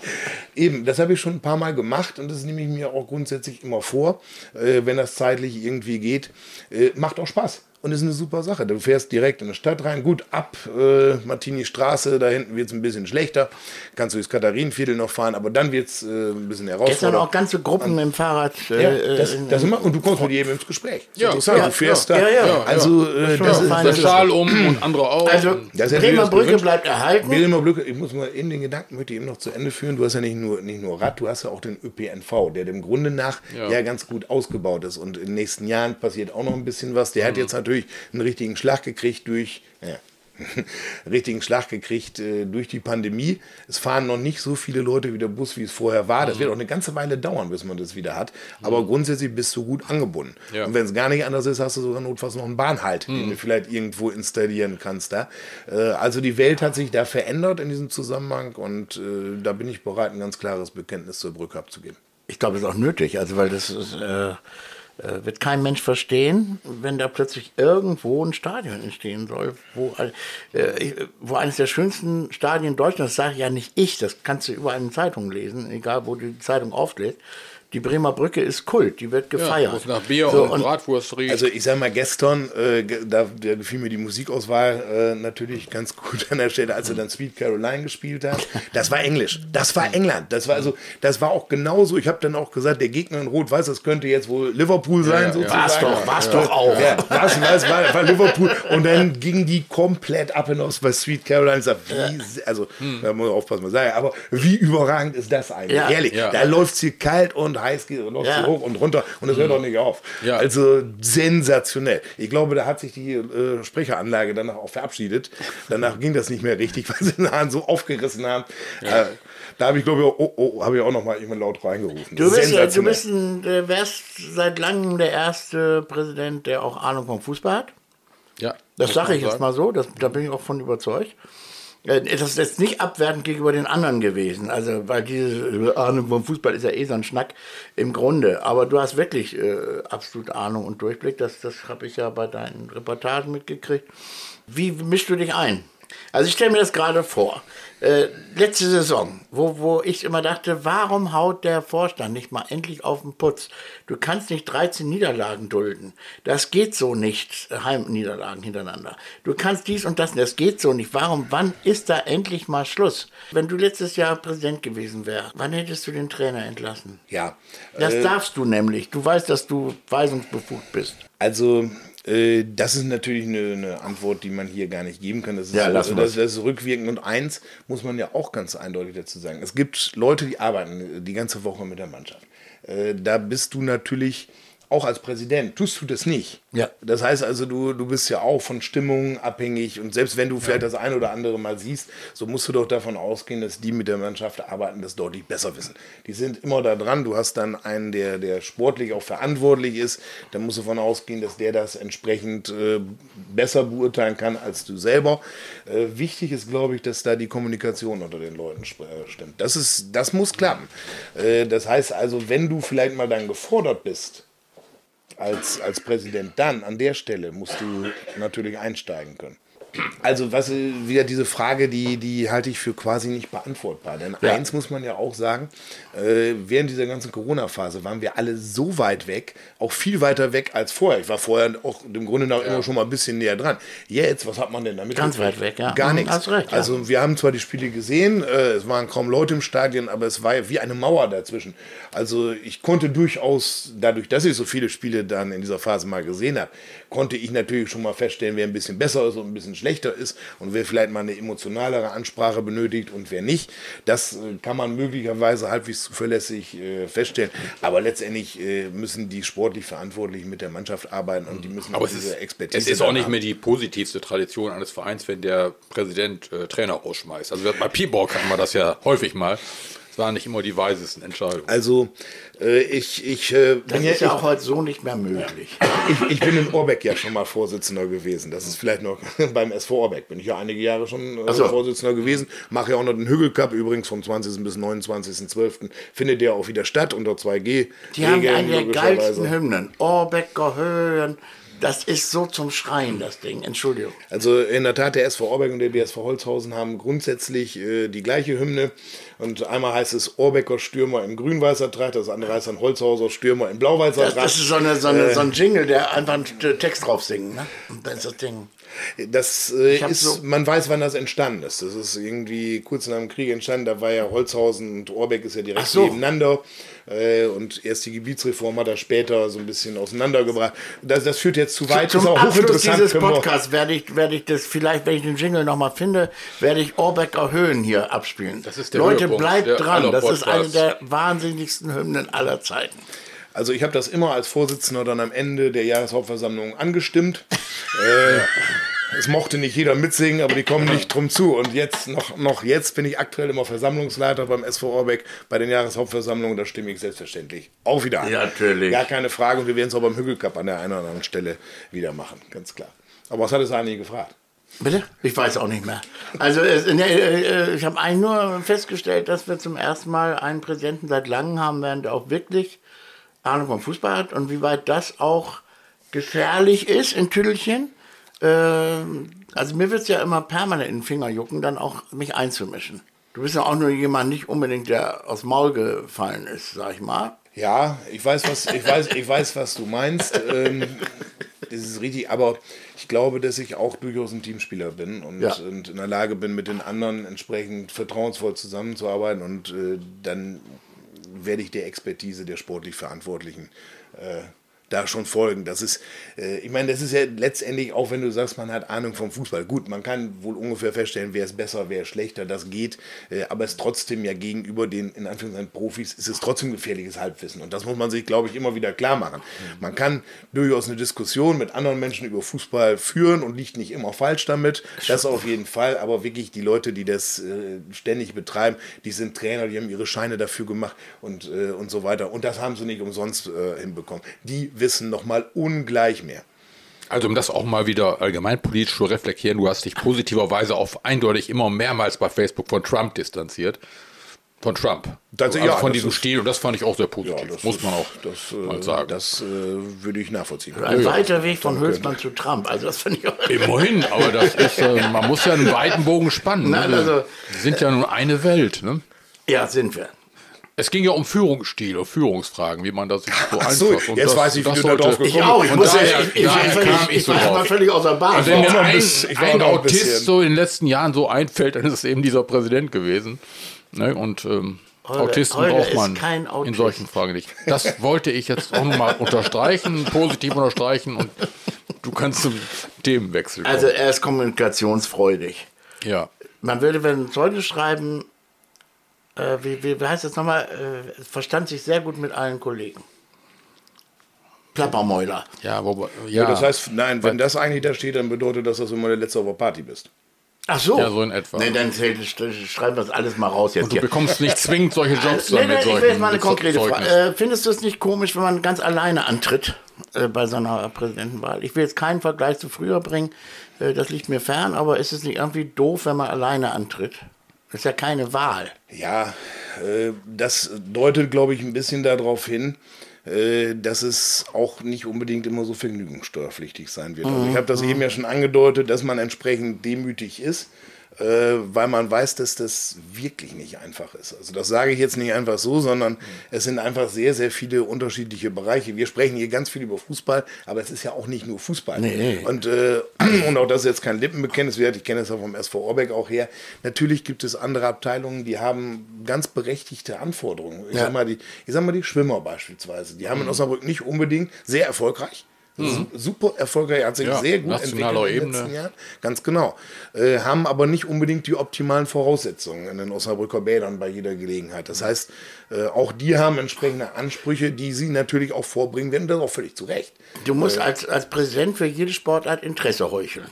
Eben, das habe ich schon ein paar Mal gemacht und das nehme ich mir auch grundsätzlich immer vor, äh, wenn das zeitlich irgendwie geht. Äh, macht auch Spaß. Und ist eine super Sache. Du fährst direkt in die Stadt rein, gut ab äh, Martini Straße, da hinten wird es ein bisschen schlechter. Kannst du durchs Katharinenviertel noch fahren, aber dann wird es äh, ein bisschen Gestern herausfordernd. auch ganze Gruppen dem Fahrrad. Äh, Ja, das, in- das immer, und du kommst mit jedem ins Gespräch. Das Ja, interessant. ja, du fährst ja, da. ja, ja. also, äh, das auch ist, das Der Schal um und andere auch. also Das Bremer Brücke gewünscht. bleibt erhalten. Immer Glück, ich muss mal in den Gedanken möchte ich eben noch zu Ende führen. Du hast ja nicht nur, nicht nur Rad, du hast ja auch den ÖPNV, der dem Grunde nach ja. Ja. ganz gut ausgebaut ist. Und in den nächsten Jahren passiert auch noch ein bisschen was. Der hat Mhm. jetzt natürlich einen richtigen Schlag gekriegt durch, ja, <laughs> richtigen Schlag gekriegt äh, durch die Pandemie. Es fahren noch nicht so viele Leute wieder Bus, wie es vorher war. Das wird auch eine ganze Weile dauern, bis man das wieder hat. Aber grundsätzlich bist du gut angebunden. Ja. Und wenn es gar nicht anders ist, hast du sogar notfalls noch einen Bahnhalt, den du vielleicht irgendwo installieren kannst da. Äh, also die Welt hat sich da verändert in diesem Zusammenhang und äh, da bin ich bereit, ein ganz klares Bekenntnis zur Brücke abzugeben. Ich glaube, das ist auch nötig, also weil das ist, äh, wird kein Mensch verstehen, wenn da plötzlich irgendwo ein Stadion entstehen soll, wo, äh, wo eines der schönsten Stadien Deutschlands, das sage ja nicht ich, das kannst du überall in Zeitungen lesen, egal wo du die Zeitung auflädst. Die Bremer Brücke ist Kult, die wird Ja, gefeiert. wo es nach Bier So, und, Bratwurst riecht. Also ich sag mal, gestern, äh, da, da gefiel mir die Musikauswahl äh, natürlich ganz gut an der Stelle, als er dann Sweet Caroline gespielt hat. Das war Englisch, das war England, das war also, das war auch genauso. Ich habe dann auch gesagt, der Gegner in Rot-Weiß, das könnte jetzt wohl Liverpool sein, ja. sozusagen. War's doch, war's doch auch. Ja, was, was war, war Liverpool und dann ging die komplett ab hinaus bei Sweet Caroline. Ich sag, wie, also da muss man aufpassen, was ich sage, aber wie überragend ist das eigentlich? Ja. Ehrlich, Ja. da läuft es hier kalt und heiß, geht- läuft Ja. hoch und runter und es hört auch nicht auf. Ja. Also sensationell. Ich glaube, da hat sich die äh, Sprecheranlage danach auch verabschiedet. Danach ging das nicht mehr richtig, <laughs> weil sie den Hahn so aufgerissen haben. Äh, da habe ich, glaube ich, auch- oh, oh, habe ich auch noch mal irgendwann laut reingerufen. Du bist, du bist ein, äh, wärst seit langem der erste Präsident, der auch Ahnung vom Fußball hat. ja, Das sage ich jetzt mal so, das, da bin ich auch von überzeugt. Äh, Das ist jetzt nicht abwertend gegenüber den anderen gewesen. Also, weil diese Ahnung vom Fußball ist ja eh so ein Schnack im Grunde. Aber du hast wirklich äh, absolut Ahnung und Durchblick. Das, das habe ich ja bei deinen Reportagen mitgekriegt. Wie mischst du dich ein? Also, ich stelle mir das gerade vor. Äh, letzte Saison, wo, wo ich immer dachte, warum haut der Vorstand nicht mal endlich auf den Putz? Du kannst nicht 13 Niederlagen dulden. Das geht so nicht, Heimniederlagen hintereinander. Du kannst dies und das, das geht so nicht. Warum, wann ist da endlich mal Schluss? Wenn du letztes Jahr Präsident gewesen wärst, wann hättest du den Trainer entlassen? Ja, Das äh, darfst du nämlich. Du weißt, dass du weisungsbefugt bist. Also, äh, das ist natürlich eine, eine Antwort, die man hier gar nicht geben kann. Das ist, Ja, lassen das, das ist rückwirkend. Und eins muss man ja auch ganz eindeutig dazu sagen. Es gibt Leute, die arbeiten die ganze Woche mit der Mannschaft. Äh, da bist du natürlich auch als Präsident, tust du das nicht. Ja. Das heißt also, du, du bist ja auch von Stimmungen abhängig und selbst wenn du vielleicht das ein oder andere mal siehst, so musst du doch davon ausgehen, dass die mit der Mannschaft arbeiten, das deutlich besser wissen. Die sind immer da dran. Du hast dann einen, der, der sportlich auch verantwortlich ist. Da musst du davon ausgehen, dass der das entsprechend äh, besser beurteilen kann als du selber. Äh, wichtig ist, glaube ich, dass da die Kommunikation unter den Leuten äh, stimmt. Das, ist, das muss klappen. Äh, das heißt also, wenn du vielleicht mal dann gefordert bist, als, als Präsident, dann an der Stelle musst du natürlich einsteigen können. Also was äh, wieder diese Frage, die, die halte ich für quasi nicht beantwortbar. Denn Ja. eins muss man ja auch sagen, äh, während dieser ganzen Corona-Phase waren wir alle so weit weg, auch viel weiter weg als vorher. Ich war vorher auch im Grunde nach immer schon mal ein bisschen näher dran. Jetzt, was hat man denn damit? Ganz weit weg, ja. Gar Mhm, nichts. recht, ja. Also wir haben zwar die Spiele gesehen, äh, es waren kaum Leute im Stadion, aber es war ja wie eine Mauer dazwischen. Also ich konnte durchaus, dadurch, dass ich so viele Spiele dann in dieser Phase mal gesehen habe, konnte ich natürlich schon mal feststellen, wer ein bisschen besser ist und ein bisschen schlechter ist und wer vielleicht mal eine emotionalere Ansprache benötigt und wer nicht. Das äh, kann man möglicherweise halbwegs zuverlässig äh, feststellen. Aber letztendlich äh, müssen die sportlich Verantwortlichen mit der Mannschaft arbeiten und die müssen Aber auch es diese ist, Expertise es ist auch nicht mehr die positivste Tradition eines Vereins, wenn der Präsident äh, Trainer rausschmeißt. Also bei Piborg hatten wir das ja häufig mal. Es waren nicht immer die weisesten Entscheidungen. Also äh, ich, ich, äh, Das ist ja auch heute so nicht mehr möglich. ich, ich bin in Orbeck ja schon mal Vorsitzender gewesen. Das ist vielleicht noch <laughs> beim SV Orbeck. Bin ich ja einige Jahre schon äh, so. Vorsitzender gewesen. Mache ja auch noch den Hügel Cup übrigens vom 20. bis 29.12. Findet der auch wieder statt unter 2G. Die haben eine der geilsten Hymnen. Orbecker Höhen. Das ist so zum Schreien, das Ding. Entschuldigung. Also in der Tat, der SV Orbeck und der BSV Holzhausen haben grundsätzlich äh, die gleiche Hymne. Und einmal heißt es Orbecker Stürmer im grün-weißer Tracht, das andere heißt dann Holzhauser Stürmer im blau-weißer Das, Tracht. das ist so, eine, so, eine, so ein Jingle, der einfach einen Text drauf singt. Ne? Und dann ist das Ding. Das äh, ist, so- man weiß, wann das entstanden ist. Das ist irgendwie kurz nach dem Krieg entstanden. Da war ja Holzhausen und Orbeck ist ja direkt so. nebeneinander. Äh, und erst die Gebietsreform hat er später so ein bisschen auseinandergebracht. Das, das führt jetzt zu weit. Zum ist auch Abschluss hochinteressant, dieses können wir- Podcasts werde ich, werde ich das, vielleicht, wenn ich den Jingle nochmal finde, werde ich Orbecker Höhen hier abspielen. Das ist der Leute, bleibt dran. aller Das ist eine der wahnsinnigsten Hymnen aller Zeiten. Also ich habe das immer als Vorsitzender dann am Ende der Jahreshauptversammlung angestimmt. <laughs> äh, es mochte nicht jeder mitsingen, aber die kommen nicht drum zu. Und jetzt, noch, noch jetzt bin ich aktuell immer Versammlungsleiter beim SV Orbeck bei den Jahreshauptversammlungen. Da stimme ich selbstverständlich auch wieder an. Ja, natürlich. Gar keine Frage. Und wir werden es auch beim Hügelcup an der einen oder anderen Stelle wieder machen. Ganz klar. Aber was hat es eigentlich gefragt? Bitte? Ich weiß auch nicht mehr. Also es, ne, ich habe eigentlich nur festgestellt, dass wir zum ersten Mal einen Präsidenten seit langem haben werden, der auch wirklich Ahnung vom Fußball hat und wie weit das auch gefährlich ist in Tüdelchen. Ähm, also mir wird es ja immer permanent in den Finger jucken, dann auch mich einzumischen. Du bist ja auch nur jemand, nicht unbedingt, der aus Maul gefallen ist, sag ich mal. Ja, ich weiß, was, ich weiß, ich weiß, was du meinst. Ähm, das ist richtig, aber ich glaube, dass ich auch durchaus ein Teamspieler bin und, Ja. und in der Lage bin, mit den anderen entsprechend vertrauensvoll zusammenzuarbeiten und äh, dann werde ich der Expertise der sportlich Verantwortlichen äh, da schon folgen. Das ist, äh, ich meine, das ist ja letztendlich, auch wenn du sagst, man hat Ahnung vom Fußball. Gut, man kann wohl ungefähr feststellen, wer ist besser, wer ist schlechter, das geht. Äh, aber es ist trotzdem ja gegenüber den, in Anführungszeichen, Profis, ist es trotzdem gefährliches Halbwissen. Und das muss man sich, glaube ich, immer wieder klar machen. Man kann durchaus eine Diskussion mit anderen Menschen über Fußball führen und liegt nicht immer falsch damit. Das auf jeden Fall. Aber wirklich die Leute, die das äh, ständig betreiben, die sind Trainer, die haben ihre Scheine dafür gemacht und, äh, und so weiter. Und das haben sie nicht umsonst äh, hinbekommen. Die wissen noch mal ungleich mehr. Also um das auch mal wieder allgemeinpolitisch zu reflektieren, du hast dich positiverweise auch eindeutig immer mehrmals bei Facebook von Trump distanziert. Von Trump. Das- also ja, von diesem ist- Stil und das fand ich auch sehr positiv. das muss ist- man auch das, äh, mal sagen. Das äh, würde ich nachvollziehen. Ein ja. weiter Weg von Hülsmann zu Trump. Also das finde ich auch. Immerhin, aber das ist, äh, man muss ja einen weiten Bogen spannen. Nein, ne? also- Wir sind ja nur eine Welt. Ne? Ja, sind wir. Es ging ja um Führungsstil und Führungsfragen, wie man das sich so Ach so, einfach. Und jetzt das- weiß ich, wie das du da drauf gekommen Ich auch. Ich, muss ja, daher- ich, ich, daher ich, kam ich, ich ich, so war völlig außer Bahn. Also wenn mir ein ein, ein ein Autist bisschen- so in den letzten Jahren so einfällt, dann ist es eben dieser Präsident gewesen. Ne? Und ähm, Holger- Autisten Holger braucht man kein in Autist. solchen Fragen nicht. Das wollte ich jetzt auch nochmal <laughs> unterstreichen, positiv unterstreichen und du kannst zum Themenwechsel kommen. Also er ist kommunikationsfreudig. ja. Man würde, wenn Leute schreiben, äh, wie, wie, wie heißt das nochmal, äh, verstand sich sehr gut mit allen Kollegen. Plappermäuler. Ja, wobei, ja, Das heißt, nein, wenn das eigentlich da steht, dann bedeutet das, dass du immer der Letzte auf der Party bist. Ach so. Ja, so in etwa. Nee, dann schreiben wir das alles mal raus jetzt du hier. bekommst nicht <laughs> zwingend solche Jobs Nee, nee, mit ich will solchen jetzt mal eine konkrete. Frage. Äh, findest du es nicht komisch, wenn man ganz alleine antritt äh, bei so einer Präsidentenwahl? Ich will jetzt keinen Vergleich zu früher bringen, äh, das liegt mir fern, aber ist es nicht irgendwie doof, wenn man alleine antritt? Das ist ja keine Wahl. Ja, äh, das deutet, glaube ich, ein bisschen darauf hin, äh, dass es auch nicht unbedingt immer so vergnügungssteuerpflichtig sein wird. Also ich habe das eben ja schon angedeutet, dass man entsprechend demütig ist, weil man weiß, dass das wirklich nicht einfach ist. Also das sage ich jetzt nicht einfach so, sondern es sind einfach sehr, sehr viele unterschiedliche Bereiche. Wir sprechen hier ganz viel über Fußball, aber es ist ja auch nicht nur Fußball. Nee. Und, äh, <clears throat> und auch das ist jetzt kein Lippenbekenntnis wert, ich kenne es ja vom SV Orbeck auch her. Natürlich gibt es andere Abteilungen, die haben ganz berechtigte Anforderungen. Ich, Ja. sag, mal, die, ich sag mal die Schwimmer beispielsweise. Die haben in Osnabrück nicht unbedingt sehr erfolgreich. Super erfolgreich, hat sich Ja, sehr gut entwickelt in den Ebene. letzten Jahren. Ganz genau. Äh, haben aber nicht unbedingt die optimalen Voraussetzungen in den Osnabrücker Bädern bei jeder Gelegenheit. Das heißt, äh, auch die haben entsprechende Ansprüche, die sie natürlich auch vorbringen werden, das auch völlig zu Recht. Du musst als, als Präsident für jede Sportart Interesse heucheln.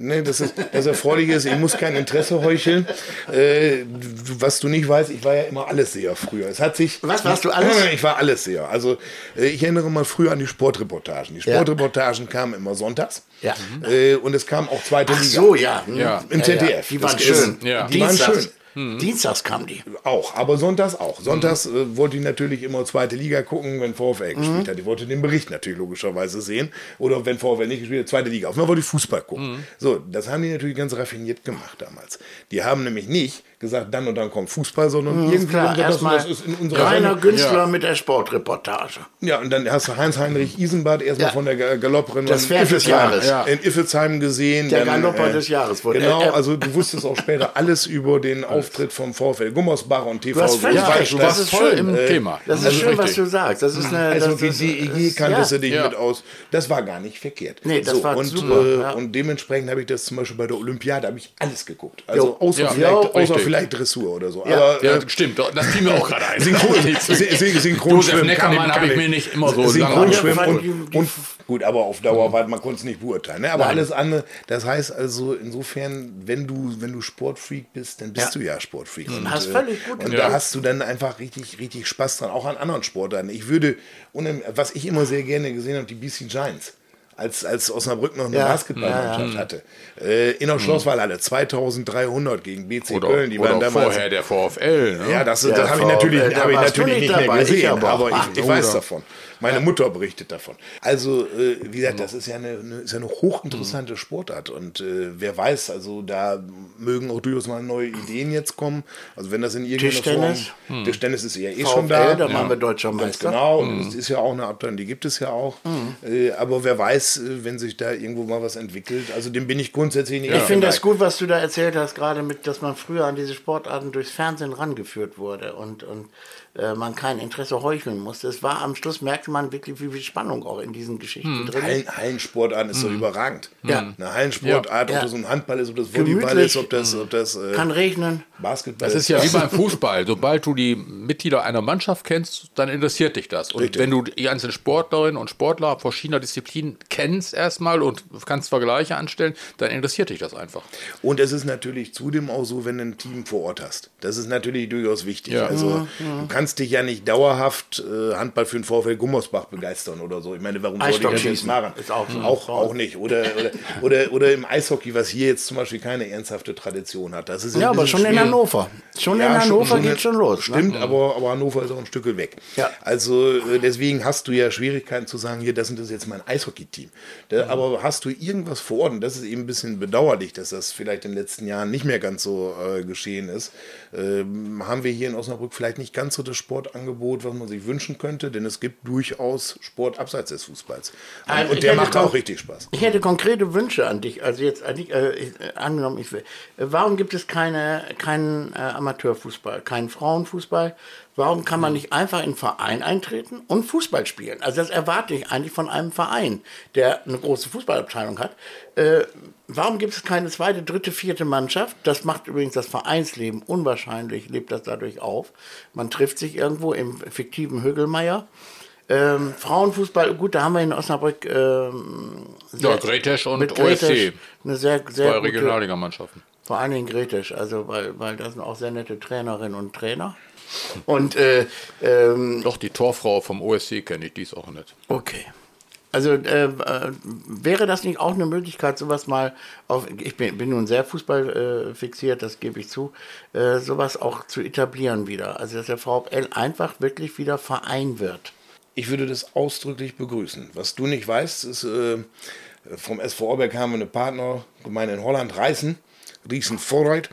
Nee, das ist das Erfreuliche ist, ich muss kein Interesse heucheln. Äh, was du nicht weißt, ich war ja immer Allesseher früher. Es hat sich. Was, warst du alles? Ich war Allesseher. Also äh, ich erinnere mal früher an die Sportreportagen. Die Ja. Sportreportagen kamen immer sonntags. Ja. Äh, und es kam auch zweite Ach Liga. so, ja. hm. Ja. Im ZDF. Die waren Das schön. ist- Ja. Die waren Dienstags, schön. Dienstags kamen die. Auch, aber sonntags auch. Sonntags Mhm. äh, wollte ich natürlich immer zweite Liga gucken, wenn VfL gespielt hat. Ich wollte den Bericht natürlich logischerweise sehen. Oder wenn VfL nicht gespielt hat, zweite Liga. Auf einmal wollte ich Fußball gucken. Mhm. So, das haben die natürlich ganz raffiniert gemacht damals. Die haben nämlich nicht gesagt, dann und dann kommt Fußball, sondern irgendwie Mhm, Klar, sie gesagt, erstmal das ist in unserer Rainer Sendung. Günstler mit der Sportreportage. Ja, und dann hast du Heinz-Heinrich Isenbart erstmal Ja. von der Ga- Galopprennen Das in Pferd des Iffelsheim- Jahres. Ja. in Iffelsheim gesehen. Der Galopper des Jahres wurde- Genau, äh, äh, also du wusstest auch später <laughs> alles über den Auftritt vom VfL Gummersbach und TV völlig Großwaldstadt. recht, du das warst ist voll schön. im Äh, Thema. Das ist Also schön, was richtig. du sagst. Das ist eine. Also das, wie das, DEG das- kanntest ja. du dich Ja. mit aus. Das war gar nicht verkehrt. Nee, das war und, super, Äh, ja. und dementsprechend habe ich das zum Beispiel bei der Olympiade habe ich alles geguckt. Also außer, Ja. vielleicht. Vielleicht Dressur oder so. Ja. Aber Ja, äh, stimmt, das fiel mir auch gerade ein. Synchron, <laughs> Sy- Sy- Synchronschwimmen Neckermann habe ich mir nicht immer so Synchronschwimmen und, und gut, aber auf Dauer war man konnte es nicht beurteilen. Ne? Aber alles andere, das heißt also insofern, wenn du wenn du Sportfreak bist, dann bist Ja. du ja Sportfreak. Und, Hast äh, völlig gut Und da hast du dann einfach richtig richtig Spaß dran, auch an anderen Sportarten. Ich würde, unem- was ich immer sehr gerne gesehen habe, die BC Giants. Als, als Osnabrück noch eine Ja. Basketballmannschaft hatte. Äh, in der Schlosswallhalle 2300 gegen BC Oder, Köln. Die waren damals vorher der VfL. Ne? ja, das, Ja, das habe ich natürlich, hab ich natürlich nicht nicht mehr dabei, ich gesehen, aber. aber, ich, ich weiß davon. Meine Mutter berichtet davon. Also, äh, wie gesagt, das ist ja eine, eine, ist ja eine hochinteressante Sportart. Und äh, wer weiß, also da mögen auch durchaus mal neue Ideen jetzt kommen. Also wenn das in irgendeiner Tischtennis? Form... Tischtennis ist ja eh VfL, schon da. da waren wir deutscher Meister. genau, und es ist ja auch eine Abteilung, die gibt es ja auch. Äh, aber wer weiß, äh, wenn sich da irgendwo mal was entwickelt. Also dem bin ich grundsätzlich nicht Ich finde das gut, was du da erzählt hast, gerade mit, dass man früher an diese Sportarten durchs Fernsehen rangeführt wurde und, und äh, man kein Interesse heucheln musste. Es war am Schluss, merkte man wirklich, wie viel Spannung auch in diesen Geschichten drin ist. Hallen, Hallensportarten ist doch überragend. Ja. Eine Hallensportart, Ja. ob das ein Handball ist, ob das Volleyball Gemütlich. ist, ob das, ob das äh, Kann regnen. Basketball Das ist ja wie beim Fußball. Sobald du die Mitglieder einer Mannschaft kennst, dann interessiert dich das. Und Richtig. wenn du die einzelnen Sportlerinnen und Sportler verschiedener Disziplinen kennst erstmal und kannst Vergleiche anstellen, dann interessiert dich das einfach. Und es ist natürlich zudem auch so, wenn du ein Team vor Ort hast. Das ist natürlich durchaus wichtig. Ja. Also du kannst dich ja nicht dauerhaft äh, Handball für den VfL Gummersbach begeistern oder so. Ich meine, warum sollte ich das jetzt Eisstockschießen machen? ist auch so. auch, auch nicht. Oder, oder, oder, oder im Eishockey, was hier jetzt zum Beispiel keine ernsthafte Tradition hat. Das ist Ja, aber schon in schwierig. Hannover. Schon in Ja, Hannover geht schon los. ne? Stimmt, aber, aber Hannover ist auch ein Stück weg. Ja. Also äh, deswegen hast du ja Schwierigkeiten zu sagen, hier, das ist das jetzt mein Eishockey-Team. Mhm. Aber hast du irgendwas vor Ort, und das ist eben ein bisschen bedauerlich, dass das vielleicht in den letzten Jahren nicht mehr ganz so äh, geschehen ist, ähm, haben wir hier in Osnabrück vielleicht nicht ganz so das Sportangebot, was man sich wünschen könnte, denn es gibt durchaus Sport abseits des Fußballs. Und, Also und der macht auch- richtig Spaß. Ich hätte konkrete Wünsche an dich. Also jetzt äh, äh, angenommen, ich will. Äh, warum gibt es keine, keinen äh, Amateurfußball, keinen Frauenfußball? Warum kann man nicht einfach in einen Verein eintreten und Fußball spielen? Also das erwarte ich eigentlich von einem Verein, der eine große Fußballabteilung hat. Äh, warum gibt es keine zweite, dritte, vierte Mannschaft? Das macht übrigens das Vereinsleben unwahrscheinlich, lebt das dadurch auf. Man trifft sich irgendwo im fiktiven Högelmeier. Ähm, Frauenfußball, gut, da haben wir in Osnabrück ähm, Ja, Gretesch und mit Gretesch OSC. eine sehr, sehr Zwei Regionalligamannschaften. Vor allen Dingen Gretisch, also weil, weil das sind auch sehr nette Trainerinnen und Trainer. Und äh, ähm, Doch, die Torfrau vom OSC kenne ich, die ist auch nett. okay. Also äh, äh, wäre das nicht auch eine Möglichkeit, sowas mal auf, ich bin, bin nun sehr Fußball äh, fixiert, das gebe ich zu, äh, sowas auch zu etablieren wieder. Also dass der VfL einfach wirklich wieder Verein wird. Ich würde das ausdrücklich begrüßen. Was du nicht weißt, ist, äh, vom SV Orbeck haben wir eine Partnergemeinde in Holland, Reißen, Riesen Vorreit.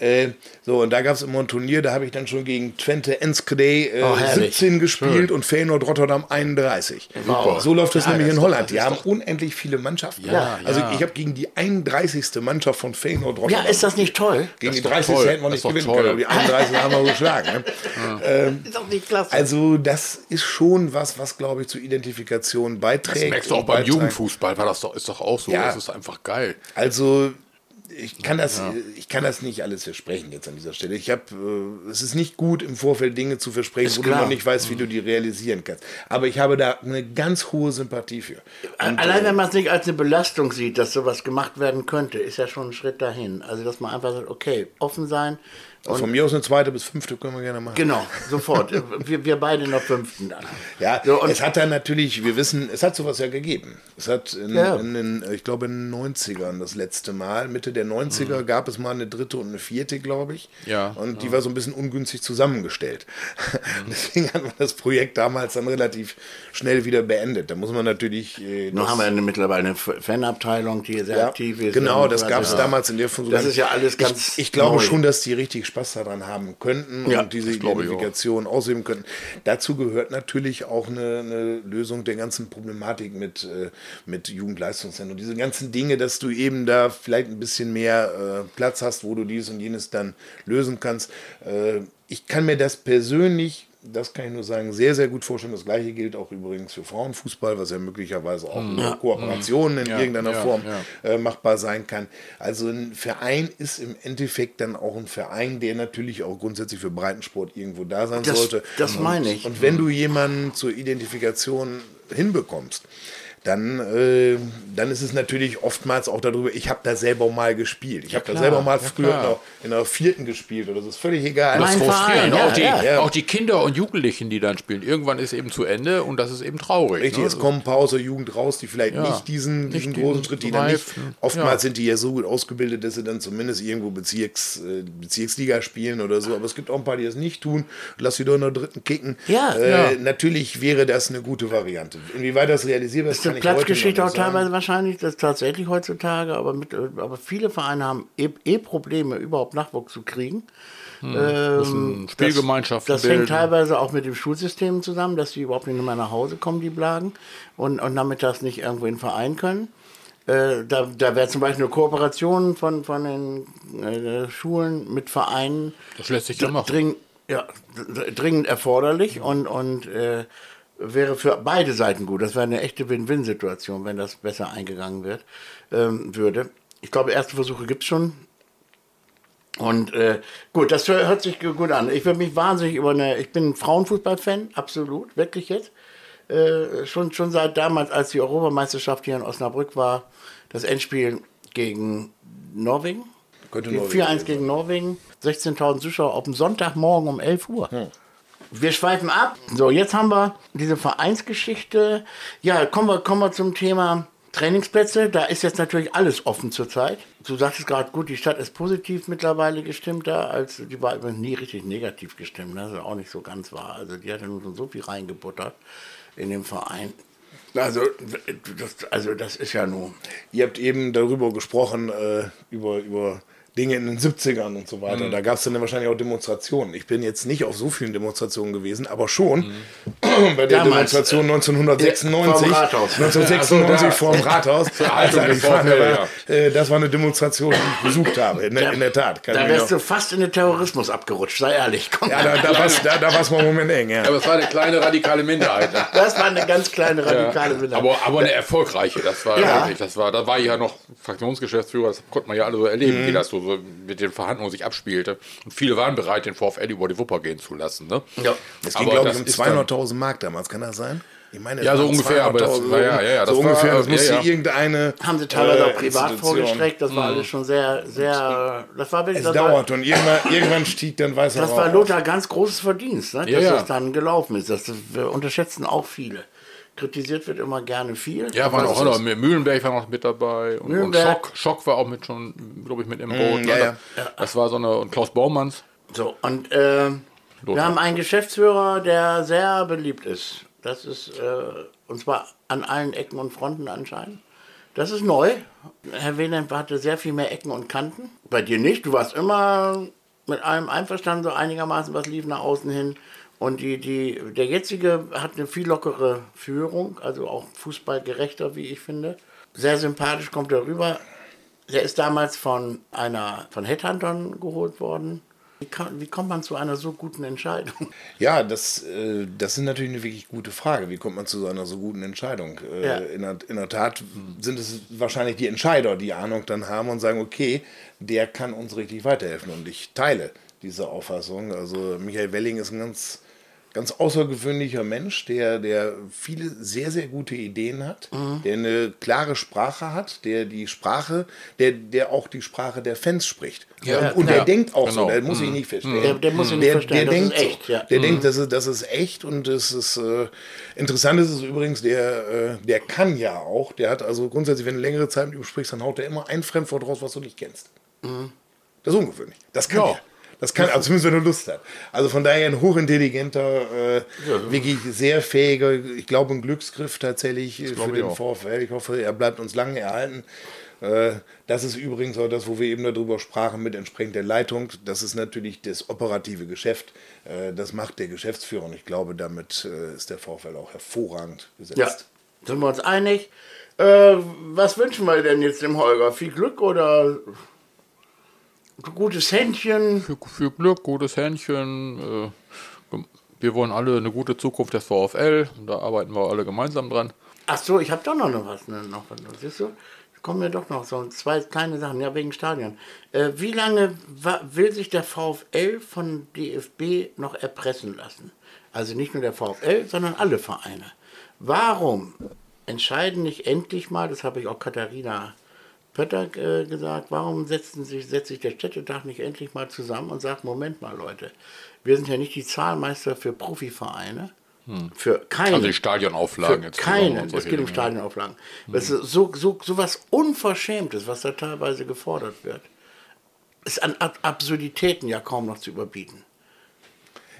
Äh, so, und da gab es immer ein Turnier, da habe ich dann schon gegen Twente Enschede äh, Oh, herrlich. 17 gespielt und Feyenoord Rotterdam 31. Wow. So läuft das Ja, nämlich das in Holland. Die haben doch- unendlich viele Mannschaften. Ja, also ja. ich habe gegen die 31. Mannschaft von Feyenoord Rotterdam. Ja, ist das nicht toll? Gegen die ist doch 30. toll. hätten wir nicht gewinnen toll. können, aber die 31 haben wir geschlagen. Ne? <laughs> Ist doch nicht klasse. Also das ist schon was, was glaube ich zur Identifikation beiträgt. Das merkst du auch beim. Jugendfußball, war das doch, ist doch auch so. Ja. Das ist einfach geil. Also ich kann das, ich kann das nicht alles versprechen jetzt an dieser Stelle. Ich habe, äh, es ist nicht gut im Vorfeld Dinge zu versprechen, Ist wo klar. du noch nicht weißt, wie du die realisieren kannst. Aber ich habe da eine ganz hohe Sympathie für. Und, Allein äh, wenn man es nicht als eine Belastung sieht, dass sowas gemacht werden könnte, ist ja schon ein Schritt dahin. Also dass man einfach sagt, okay, offen sein. Und von mir aus eine zweite bis fünfte können wir gerne machen. genau, sofort. wir, wir beide in der fünften dann. Ja, So, und es hat dann natürlich, wir wissen, es hat sowas ja gegeben. Es hat in, Ja. in den, ich glaube, in den 90ern das letzte Mal, Mitte der 90er, gab es mal eine dritte und eine vierte, glaube ich. Ja. Und die war so ein bisschen ungünstig zusammengestellt. <laughs> Deswegen hat man das Projekt damals dann relativ schnell wieder beendet. Da muss man natürlich. Äh, Nun haben wir eine, mittlerweile eine Fanabteilung, die sehr ja, aktiv ist. genau, das so gab es damals in der Funktion. Das ist ja alles ganz Ich, ich glaube neu. schon, dass die richtig Spaß daran haben könnten Ja, und diese. Identifikation ausüben könnten. Dazu gehört natürlich auch eine, eine Lösung der ganzen Problematik mit, äh, mit Jugendleistungszentren. Und diese ganzen Dinge, dass du eben da vielleicht ein bisschen mehr äh, Platz hast, wo du dies und jenes dann lösen kannst. Äh, ich kann mir das persönlich das kann ich nur sagen, sehr, sehr gut vorstellen. Das gleiche gilt auch übrigens für Frauenfußball, was ja möglicherweise auch über Kooperationen in Ja, irgendeiner ja, Form ja. äh, machbar sein kann. Also ein Verein ist im Endeffekt dann auch ein Verein, der natürlich auch grundsätzlich für Breitensport irgendwo da sein Das- sollte. das Und- meine ich. Und wenn du jemanden zur Identifikation hinbekommst, dann, äh, dann ist es natürlich oftmals auch darüber, ich habe da selber mal gespielt. Ich habe da selber mal ja, früher der, in der vierten gespielt oder so, ist völlig egal. Mein Verein, Frustrierend. ja, auch, die, ja. auch die Kinder und Jugendlichen, die dann spielen. Irgendwann ist eben zu Ende und das ist eben traurig. Richtig, ne? es kommen ein paar aus der Jugend raus, die vielleicht Ja, nicht diesen, nicht diesen großen Schritt, die dann nicht, Reifen, oftmals ja. sind die ja so gut ausgebildet, dass sie dann zumindest irgendwo Bezirks, äh, Bezirksliga spielen oder so, aber es gibt auch ein paar, die das nicht tun, lass sie doch in der dritten kicken. Ja, äh, ja. Natürlich wäre das eine gute Variante. Inwieweit das realisierbar ist, Noch Platzgeschichte auch nicht sagen. teilweise wahrscheinlich, das tatsächlich heutzutage, aber, mit, aber viele Vereine haben eh, eh Probleme, überhaupt Nachwuchs zu kriegen. Ähm, Spielgemeinschaften Das, das hängt teilweise auch mit dem Schulsystem zusammen, dass die überhaupt nicht mehr nach Hause kommen, die Blagen, und, und damit das nicht irgendwo in den Verein können. Äh, da da wäre zum Beispiel eine Kooperation von, von den äh, Schulen mit Vereinen Das lässt sich machen. dring, ja, dringend erforderlich und, und äh, wäre für beide Seiten gut. Das wäre eine echte Win-Win-Situation, wenn das besser eingegangen wird, ähm, würde. Ich glaube, erste Versuche gibt es schon. Und äh, gut, das hör- hört sich gu- gut an. Ich würde mich wahnsinnig über eine. Ich bin ein Frauenfußballfan, absolut, wirklich jetzt. Äh, schon, schon seit damals, als die Europameisterschaft hier in Osnabrück war, das Endspiel gegen Norwegen. Könnte Die Norwegen 4-1 gewesen gegen Norwegen, 16.000 Zuschauer auf dem Sonntagmorgen um 11 Uhr. Wir schweifen ab. So, jetzt haben wir diese Vereinsgeschichte. Ja, kommen wir, kommen wir zum Thema Trainingsplätze. Da ist jetzt natürlich alles offen zurzeit. Du sagtest gerade, gut, die Stadt ist positiv mittlerweile gestimmt da, als die war übrigens nie richtig negativ gestimmt. ne? Das ist auch nicht so ganz wahr. Also die hat ja nun schon so viel reingebuttert in den Verein. Also das, also das ist ja nur. Ihr habt eben darüber gesprochen, äh, über, über Dinge in den 70ern und so weiter. Da gab es dann wahrscheinlich auch Demonstrationen. Ich bin jetzt nicht auf so vielen Demonstrationen gewesen, aber schon <clears throat> bei der Damals, Demonstration äh, 1996. vorm Rathaus. 1996 <laughs> Ach so, da. vor dem Rathaus. <laughs> Haltung Als im ich Vater Vorfeld, war, äh, das war eine Demonstration, die ich besucht habe. In, der- in der Tat. Kann Da wärst noch- du fast in den Terrorismus abgerutscht, sei ehrlich. Komm, ja, da, da war es da, da war's mal im Moment eng. Ja. Aber es war eine kleine radikale Minderheit. ne? Das war eine ganz kleine radikale Ja. Minderheit. Aber, aber eine erfolgreiche, das war Ja. wirklich, das war, da war ich ja noch Fraktionsgeschäftsführer, das konnte man ja alle so erleben, wie das so, so mit den Verhandlungen sich abspielte. Und viele waren bereit, den VfL über die Wupper gehen zu lassen. Ne? Ja. Es ging, Aber glaube ich, das um ist dann- 200.000 Mark damals, kann das sein? Ich meine, es Ja, so ungefähr, aber das 200.000 war- ja, ja, ja, so das war- ungefähr, das ja, musste ja. irgendeine. haben sie teilweise äh, auch privat Institution. vorgestreckt. Das war alles schon sehr, sehr. Das war wirklich. Es Das dauert war, und irgendwann, irgendwann stieg dann weißer das war. Lothar ganz großes Verdienst, ne, dass das dann gelaufen ist. Das wir unterschätzen auch viele. Kritisiert wird immer gerne viel. Ja, waren aber auch noch, Mühlenberg war noch mit dabei und, und Mühlenberg. Schock, Schock war auch mit schon, glaube ich, mit im Boot. ja, ne? ja. Das war so eine, und Klaus Baumanns. So, und äh, wir haben einen Geschäftsführer, der sehr beliebt ist. Das ist, äh, und zwar an allen Ecken und Fronten anscheinend. Das ist neu. Herr Wieland hatte sehr viel mehr Ecken und Kanten. Bei dir nicht. Du warst immer mit allem einverstanden, so einigermaßen was lief nach außen hin. Und die, die, der jetzige hat eine viel lockere Führung, also auch fußballgerechter, wie ich finde. Sehr sympathisch kommt er rüber. Der ist damals von einer von Headhuntern geholt worden. Wie, kann, wie kommt man zu einer so guten Entscheidung? <laughs> Ja, das, äh, das ist natürlich eine wirklich gute Frage. Wie kommt man zu so einer so guten Entscheidung? Äh, Ja. in, der, in der Tat sind es wahrscheinlich die Entscheider, die Ahnung dann haben und sagen, okay, der kann uns richtig weiterhelfen. Und ich teile diese Auffassung. Also Michael Welling ist ein ganz, ganz außergewöhnlicher Mensch, der, der viele sehr, sehr gute Ideen hat, der eine klare Sprache hat, der die Sprache, der, der auch die Sprache der Fans spricht. Ja, und und der denkt auch so, genau. der muss sich nicht verstehen. Der- der muss sich nicht der, verstehen, der das denkt echt, so. ja. Der denkt, das ist, das ist echt und es ist äh, interessant ist es übrigens, der, äh, der kann ja auch, der hat also grundsätzlich, wenn du längere Zeit mit ihm sprichst, dann haut er immer ein Fremdwort raus, was du nicht kennst. Das ist ungewöhnlich. Das kann Ja. er. Das kann, also zumindest wenn du Lust hast. Also von daher ein hochintelligenter, äh, wirklich sehr fähiger, ich glaube ein Glücksgriff tatsächlich äh, für den auch. VfL. Ich hoffe, er bleibt uns lange erhalten. Äh, Das ist übrigens auch das, wo wir eben darüber sprachen mit entsprechend der Leitung. Das ist natürlich das operative Geschäft. Äh, Das macht der Geschäftsführer und ich glaube, damit ist der VfL auch hervorragend gesetzt. Ja, sind wir uns einig. Was wünschen wir denn jetzt dem Holger? Viel Glück oder gutes Händchen? Für, für Glück, gutes Händchen. Äh, wir wollen alle eine gute Zukunft des VfL. Da arbeiten wir alle gemeinsam dran. Ach so, ich habe doch noch was. Ne, noch was. Siehst du? Kommen mir doch noch so zwei kleine Sachen, ja, wegen Stadion. Äh, wie lange will sich der VfL von DFB noch erpressen lassen? Also nicht nur der VfL, sondern alle Vereine. Warum entscheiden nicht endlich mal, das habe ich auch Katharina Pötter äh, gesagt, warum setzen sich, setzt sich der Städtetag nicht endlich mal zusammen und sagt, Moment mal Leute, wir sind ja nicht die Zahlmeister für Profivereine, für keine. Also die Stadionauflagen Für jetzt. keine, es geht um. Stadionauflagen. Das ist so, so, so was Unverschämtes, was da teilweise gefordert wird, ist an Ab Absurditäten ja kaum noch zu überbieten.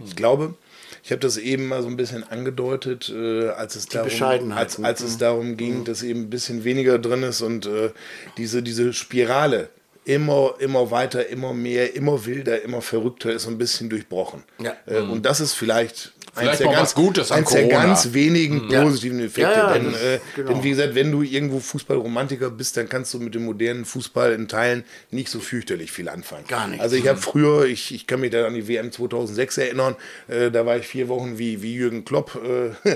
Ich glaube, ich habe das eben mal so ein bisschen angedeutet, äh, als, es darum, Bescheidenheit, als, ne? als es darum ging, dass eben ein bisschen weniger drin ist und äh, diese, diese Spirale immer, immer weiter, immer mehr, immer wilder, immer verrückter ist so ein bisschen durchbrochen. Ja. Äh, Und das ist vielleicht, Vielleicht eins der mal ganz, was Gutes an eins der Corona. ganz wenigen Ja. positiven Effekte. Ja, ja, denn, äh, genau. denn wie gesagt, wenn du irgendwo Fußballromantiker bist, dann kannst du mit dem modernen Fußball in Teilen nicht so fürchterlich viel anfangen. Gar nicht. Also ich habe früher, ich, ich kann mich da an die WM 2006 erinnern, äh, da war ich vier Wochen wie, wie Jürgen Klopp äh,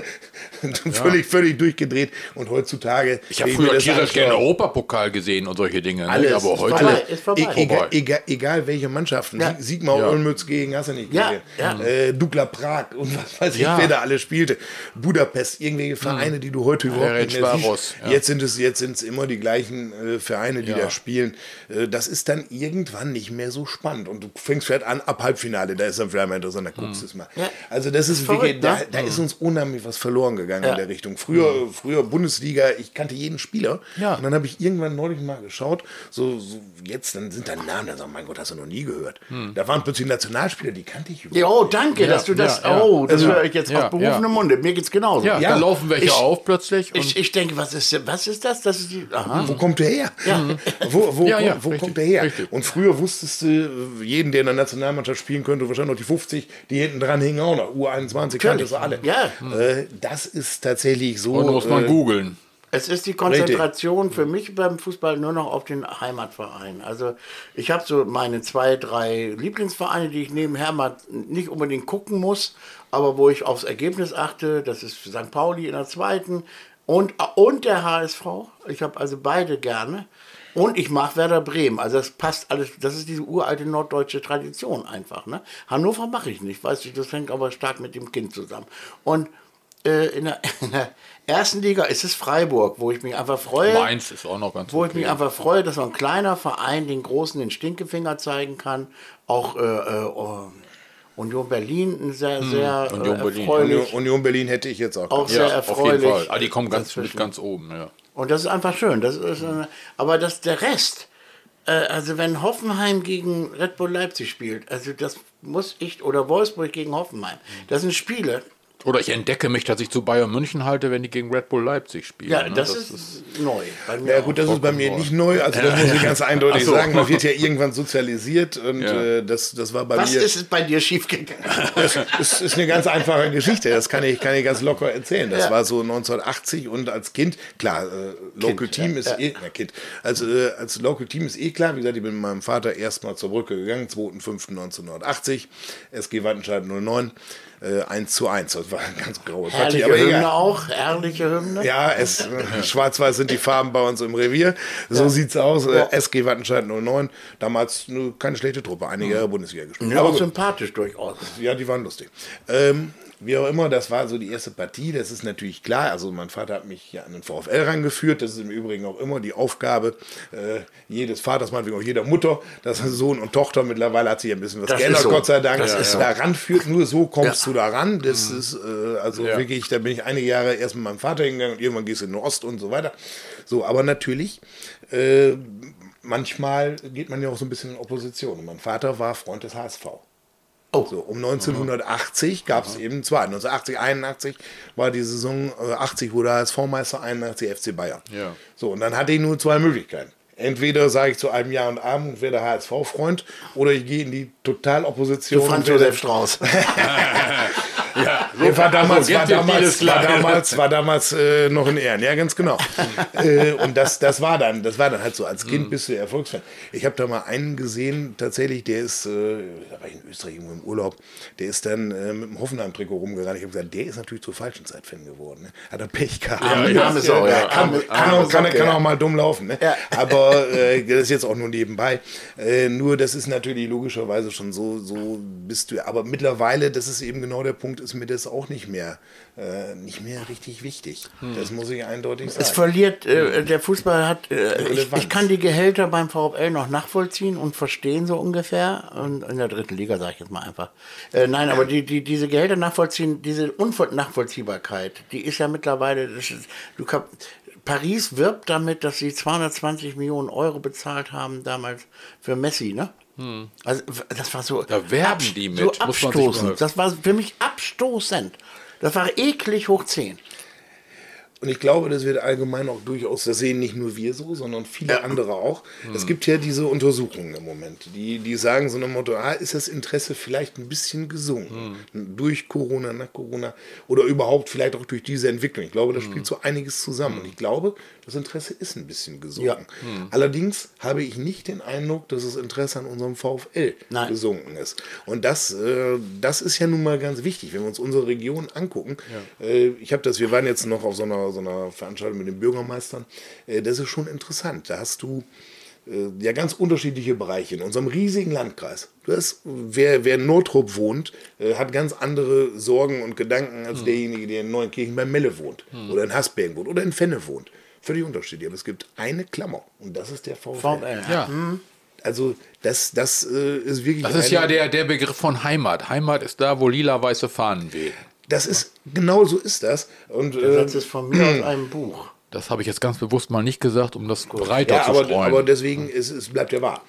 <laughs> völlig, völlig durchgedreht und heutzutage... Ich habe früher tierisch gerne Europapokal gesehen und solche Dinge. Ne? Alles. Aber Ist heute. vorbei. ist vorbei. E egal, egal, egal welche Mannschaften. Sigmar Ja. Olmütz gegen, hast du nicht Ja, gesehen. ja. Äh, Dukla Prag und was <laughs> weiß ich, Ja. wer da alle spielte. Budapest, irgendwelche Vereine, die du heute überhaupt nicht mehr siehst. ja. Jetzt sind es jetzt sind's immer die gleichen äh, Vereine, die Ja. da spielen. Äh, das ist dann irgendwann nicht mehr so spannend. Und du fängst vielleicht an, ab Halbfinale, da ist dann vielleicht mal interessant, da guckst du es mal. Ja. Also das ist verrückt, wirklich, da, ne? da ist uns unheimlich was verloren gegangen Ja. in der Richtung. Früher, früher Bundesliga, ich kannte jeden Spieler. Ja. Und dann habe ich irgendwann neulich mal geschaut, so, so jetzt, dann sind da Namen, dann sagen, mein Gott, hast du noch nie gehört. Da waren plötzlich Nationalspieler, die kannte ich überhaupt Ja, oh, danke, Ja, dass du das. ja, ja. Oh, das Also, höre ich jetzt ja, auf berufenem ja. Munde. Mir geht's genauso. Ja, Ja. da laufen welche Ich- auf plötzlich. Und Ich, ich denke, was ist, was ist das? Das ist die. Aha. Wo kommt der her? Ja. Wo, wo, Ja, ja, wo richtig, kommt der her? richtig. Und früher wusstest du, jeden, der in der Nationalmannschaft spielen könnte, wahrscheinlich noch die 50, die hinten dran hingen auch noch. U21 kannte sie alle. Ja. Äh, das ist tatsächlich so. und muss man äh, googeln. Es ist die Konzentration für mich beim Fußball nur noch auf den Heimatverein. Also ich habe so meine zwei, drei Lieblingsvereine, die ich nebenher mal nicht unbedingt gucken muss, aber wo ich aufs Ergebnis achte. Das ist St. Pauli in der zweiten und, und der HSV. Ich habe also beide gerne. Und ich mag Werder Bremen. Also das passt alles. Das ist diese uralte norddeutsche Tradition einfach. Ne? Hannover mache ich nicht, weiß ich. Das hängt aber stark mit dem Kind zusammen. Und äh, in, der, <laughs> in der ersten Liga ist es Freiburg, wo ich mich einfach freue. Mainz ist auch noch ganz Wo ich mich einfach freue, dass so ein kleiner Verein den Großen den Stinkefinger zeigen kann. Auch äh, äh, oh, Union Berlin ein sehr, sehr Hm, Union Berlin. erfreulich. Union, Union Berlin hätte ich jetzt auch. Auch sehr ja, auf jeden erfreulich. Fall. Ah, die kommen ganz mit ganz oben. Ja. Und das ist einfach schön. Das ist, äh, aber das, der Rest, äh, also wenn Hoffenheim gegen Red Bull Leipzig spielt, also das muss ich, oder Wolfsburg gegen Hoffenheim, das sind Spiele, Oder ich entdecke mich, dass ich zu Bayern München halte, wenn die gegen Red Bull Leipzig spielen. Ja, ne? das, ist, neu. Bei mir Ja gut, das ist bei mir nicht neu, also das muss ich ganz eindeutig so. sagen. Man wird ja irgendwann sozialisiert und Ja. äh, das, das war bei Was mir. ist bei dir schiefgegangen? <laughs> Das ist, ist eine ganz einfache Geschichte, das kann ich, kann ich ganz locker erzählen. Das Ja. war so 1980 und als Kind, klar, äh, Local Kind, Team ja, ist ja. eh, na Kind, als, äh, als Local Team ist eh klar, wie gesagt, ich bin mit meinem Vater erstmal zur Brücke gegangen, 2.5.1980, SG Wattenscheid 09, äh, 1 zu 1, das war eine ganz graue Partie, Herrliche aber Hymne egal. auch, herrliche Hymne. Ja, es, äh, schwarz-weiß sind die Farben bei uns im Revier. So sieht's aus. Äh, Ja. SG Wattenscheid 09. Damals nur keine schlechte Truppe. Einige Jahre Bundesliga gespielt. Ja, Aber auch sympathisch durchaus. Ja, die waren lustig. Ähm, wie auch immer, das war so die erste Partie. Das ist natürlich klar. Also mein Vater hat mich ja an den VfL rangeführt. Das ist im Übrigen auch immer die Aufgabe äh, jedes Vaters, meinetwegen auch jeder Mutter, dass Sohn und Tochter mittlerweile hat sich ein bisschen was Das geändert, so. Gott sei Dank. Das ist so. Da ranführt, nur so kommst Ja. du da ran. Das ist äh, also Ja. wirklich, da bin ich einige Jahre erst mit meinem Vater hingegangen und irgendwann gehst du in den Ost und so weiter. So, aber natürlich, äh, manchmal geht man ja auch so ein bisschen in Opposition. Und mein Vater war Freund des HSV. Oh. So, um 1980 gab es eben zwei. 1980, 81 war die Saison, äh, 80 wurde HSV-Meister, 81 FC Bayern. Ja. So, und dann hatte ich nur zwei Möglichkeiten. Entweder sage ich zu einem Jahr und Abend, werde HSV-Freund, oder ich gehe in die Totalopposition. Franz und Josef Strauß. <laughs> <laughs> ja, Nee, war damals, Also, war jetzt wird damals, war damals, war damals äh, noch in Ehren, ja, ganz genau. <laughs> äh, und das, das war dann, das war dann halt so, als Mhm. Kind bist du Erfolgsfan. Ich habe da mal einen gesehen, tatsächlich, der ist, äh, da war ich in Österreich irgendwo im Urlaub, der ist dann äh, mit dem Hoffenheim-Trikot rumgerannt. Ich habe gesagt, der ist natürlich zur falschen Zeit Fan geworden. Ne? Hat er Pech gehabt. Ja, ja. Kann, auch, kann, Socke, kann ja. auch mal dumm laufen. Ne? Ja. Aber <laughs> äh, das ist jetzt auch nur nebenbei. Äh, nur das ist natürlich logischerweise schon so, so bist du. Aber mittlerweile, das ist eben genau der Punkt, ist mir das auch nicht mehr, äh, nicht mehr richtig wichtig. Das muss ich eindeutig Es sagen. verliert, äh, der Fußball hat, äh, ich, ich kann die Gehälter beim VfL noch nachvollziehen und verstehen so ungefähr. Und in der dritten Liga sage ich jetzt mal einfach. Äh, nein, aber die, die, diese Gehälter nachvollziehen, diese Unnachvollziehbarkeit, die ist ja mittlerweile, das ist, du kann, Paris wirbt damit, dass sie 220 Millionen Euro bezahlt haben damals für Messi, ne? Also das war so, Hm. Da werben die mit, so muss man sich mal- abstoßend. Das war für mich abstoßend. Das war eklig hoch 10. Und ich glaube, das wird allgemein auch durchaus, das sehen nicht nur wir so, sondern viele andere auch. Es gibt ja diese Untersuchungen im Moment, die, die sagen so einem Motto, ah, ist das Interesse vielleicht ein bisschen gesunken durch Corona, nach Corona oder überhaupt vielleicht auch durch diese Entwicklung. Ich glaube, das spielt so einiges zusammen. Und ich glaube, das Interesse ist ein bisschen gesunken. Ja. Allerdings habe ich nicht den Eindruck, dass das Interesse an unserem VfL Nein. gesunken ist. Und das, äh, das ist ja nun mal ganz wichtig, wenn wir uns unsere Region angucken. Äh, ich habe das, wir waren jetzt noch auf so einer, so einer Veranstaltung mit den Bürgermeistern. Äh, das ist schon interessant. Da hast du äh, ja ganz unterschiedliche Bereiche in unserem riesigen Landkreis. Du hast, wer, wer in Nordrup wohnt, äh, hat ganz andere Sorgen und Gedanken als derjenige, der in Neunkirchen bei Melle wohnt oder in Hasbergen wohnt oder in Fenne wohnt. Völlig unterschiedlich. Aber es gibt eine Klammer und das ist der VfL. VfL. Ja. Also das, das äh, ist wirklich. Das ist ja der, der Begriff von Heimat. Heimat ist da, wo lila-weiße Fahnen wehen. Das ist genau so ist das. Und Der äh, Satz ist von mir aus einem Buch. Das habe ich jetzt ganz bewusst mal nicht gesagt, um das breiter ja, zu aber, streuen. aber deswegen es, es bleibt ja wahr.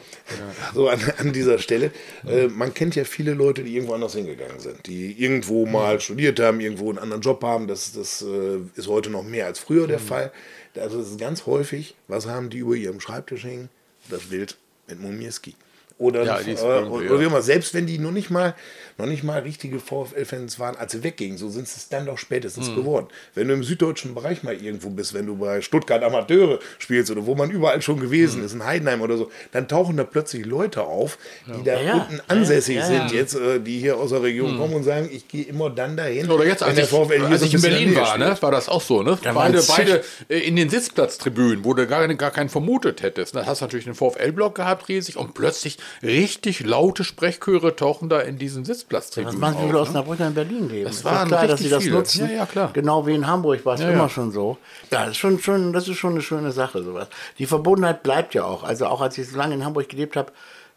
So an, an dieser Stelle. Äh, man kennt ja viele Leute, die irgendwo anders hingegangen sind, die irgendwo mal studiert haben, irgendwo einen anderen Job haben. Das, das äh, ist heute noch mehr als früher der Fall. Also es ist ganz häufig, was haben die über ihrem Schreibtisch hängen? Das Bild mit Mumieski. Oder, Ja, die äh, irgendwie, oder ja. wie immer, selbst wenn die noch nicht mal, noch nicht mal richtige VfL-Fans waren, als sie weggingen, so sind es dann doch spätestens Hm. geworden. Wenn du im süddeutschen Bereich mal irgendwo bist, wenn du bei Stuttgart Amateure spielst oder wo man überall schon gewesen Hm. ist, in Heidenheim oder so, dann tauchen da plötzlich Leute auf, die da Ja, ja. unten ansässig Ja, ja, sind ja. jetzt, äh, die hier aus der Region kommen und sagen, ich gehe immer dann dahin. Oder jetzt, wenn als ich, als ich in Berlin war, ne, war das auch so. Ne? Da Beide, waren beide äh, in den Sitzplatztribünen, wo du gar, gar keinen vermutet hättest. Da hast du natürlich einen VfL-Block gehabt, riesig, und plötzlich richtig laute Sprechchöre tauchen da in diesen Sitzplatztribünen machen auf. viele ne? Osnabrücker in Berlin leben? Das doch klar, dass sie das viele. nutzen. Ja, ja, klar. Genau wie in Hamburg war es Ja, immer ja. schon so. Ja, das ist schon, schon, das ist schon eine schöne Sache, sowas. Die Verbundenheit bleibt ja auch. Also auch als ich so lange in Hamburg gelebt habe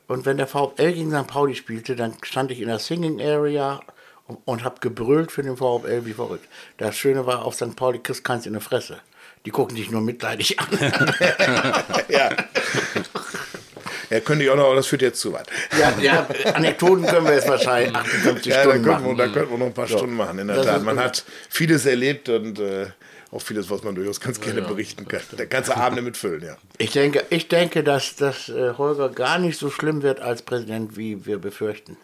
und wenn der VfL gegen St. Pauli spielte, dann stand ich in der Singing Area und, und habe gebrüllt für den VfL wie verrückt. Das Schöne war, auf St. Pauli kriegst keins in die Fresse. Die gucken dich nur mitleidig an. <laughs> <laughs> ja. Ja, könnte ich auch noch, aber das führt jetzt zu weit. Ja, ja, Anekdoten können wir jetzt wahrscheinlich 58 Ja, da Stunden könnten, wir, machen. da könnten wir noch ein paar Stunden machen, in der Das Tat. Man hat vieles erlebt und äh, auch vieles, was man durchaus ganz gerne berichten kann. Der ganze Abend damit füllen, ja. Ich denke, ich denke, dass, dass äh, Holger gar nicht so schlimm wird als Präsident, wie wir befürchten.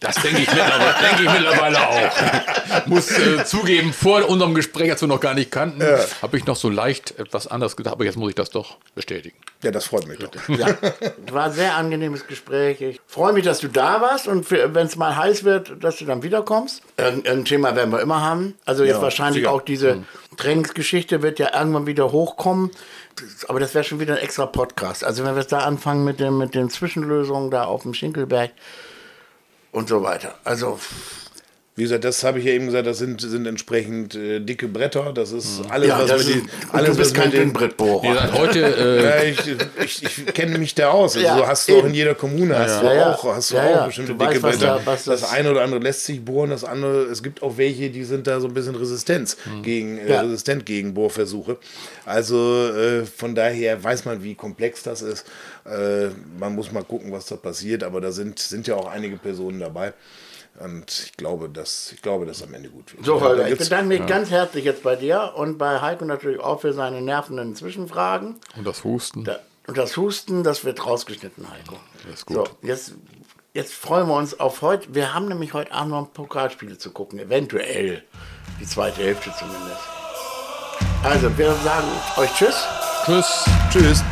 Das denke ich, mittlerweile- denke ich mittlerweile auch. Muss äh, zugeben, vor unserem Gespräch, als wir noch gar nicht kannten, habe ich noch so leicht etwas anders gedacht, aber jetzt muss ich das doch bestätigen. Ja, das freut mich doch. Ja, war ein sehr angenehmes Gespräch. Ich freue mich, dass du da warst und wenn es mal heiß wird, dass du dann wiederkommst. Irgend- Irgendein Thema werden wir immer haben. Also jetzt Ja, wahrscheinlich sicher. auch diese Trainingsgeschichte wird ja irgendwann wieder hochkommen. Aber das wäre schon wieder ein extra Podcast. Also wenn wir jetzt da anfangen mit, dem, mit den Zwischenlösungen da auf dem Schinkelberg und so weiter. Also Wie gesagt, das habe ich ja eben gesagt, das sind, sind entsprechend äh, dicke Bretter. Das ist alles, ja, was mit ist, den. Alles, du bist kein Dünnbrettbohrer. Seid heute, <laughs> äh, ja, ich, ich, ich kenne mich da aus. Also Ja, so hast du auch eben. in jeder Kommune hast du Ja, ja. auch, hast du Ja, auch ja. bestimmte Du dicke weißt, Bretter. da- das eine oder andere lässt sich bohren, das andere, es gibt auch welche, die sind da so ein bisschen Resistenz gegen, äh. Ja. resistent gegen Bohrversuche. Also äh, von daher weiß man, wie komplex das ist. Äh, man muss mal gucken, was da passiert, aber da sind, sind ja auch einige Personen dabei. Und ich glaube, dass, ich glaube, dass am Ende gut wird. So, Ja, ich bedanke mich ganz herzlich jetzt bei dir und bei Heiko natürlich auch für seine nervenden Zwischenfragen. und das Husten. Da, und das Husten, das wird rausgeschnitten, Heiko. Das ist gut. So, jetzt, jetzt freuen wir uns auf heute. Wir haben nämlich heute Abend noch ein Pokalspiele zu gucken, eventuell. Die zweite Hälfte zumindest. Also, wir sagen euch Tschüss. Tschüss. Tschüss.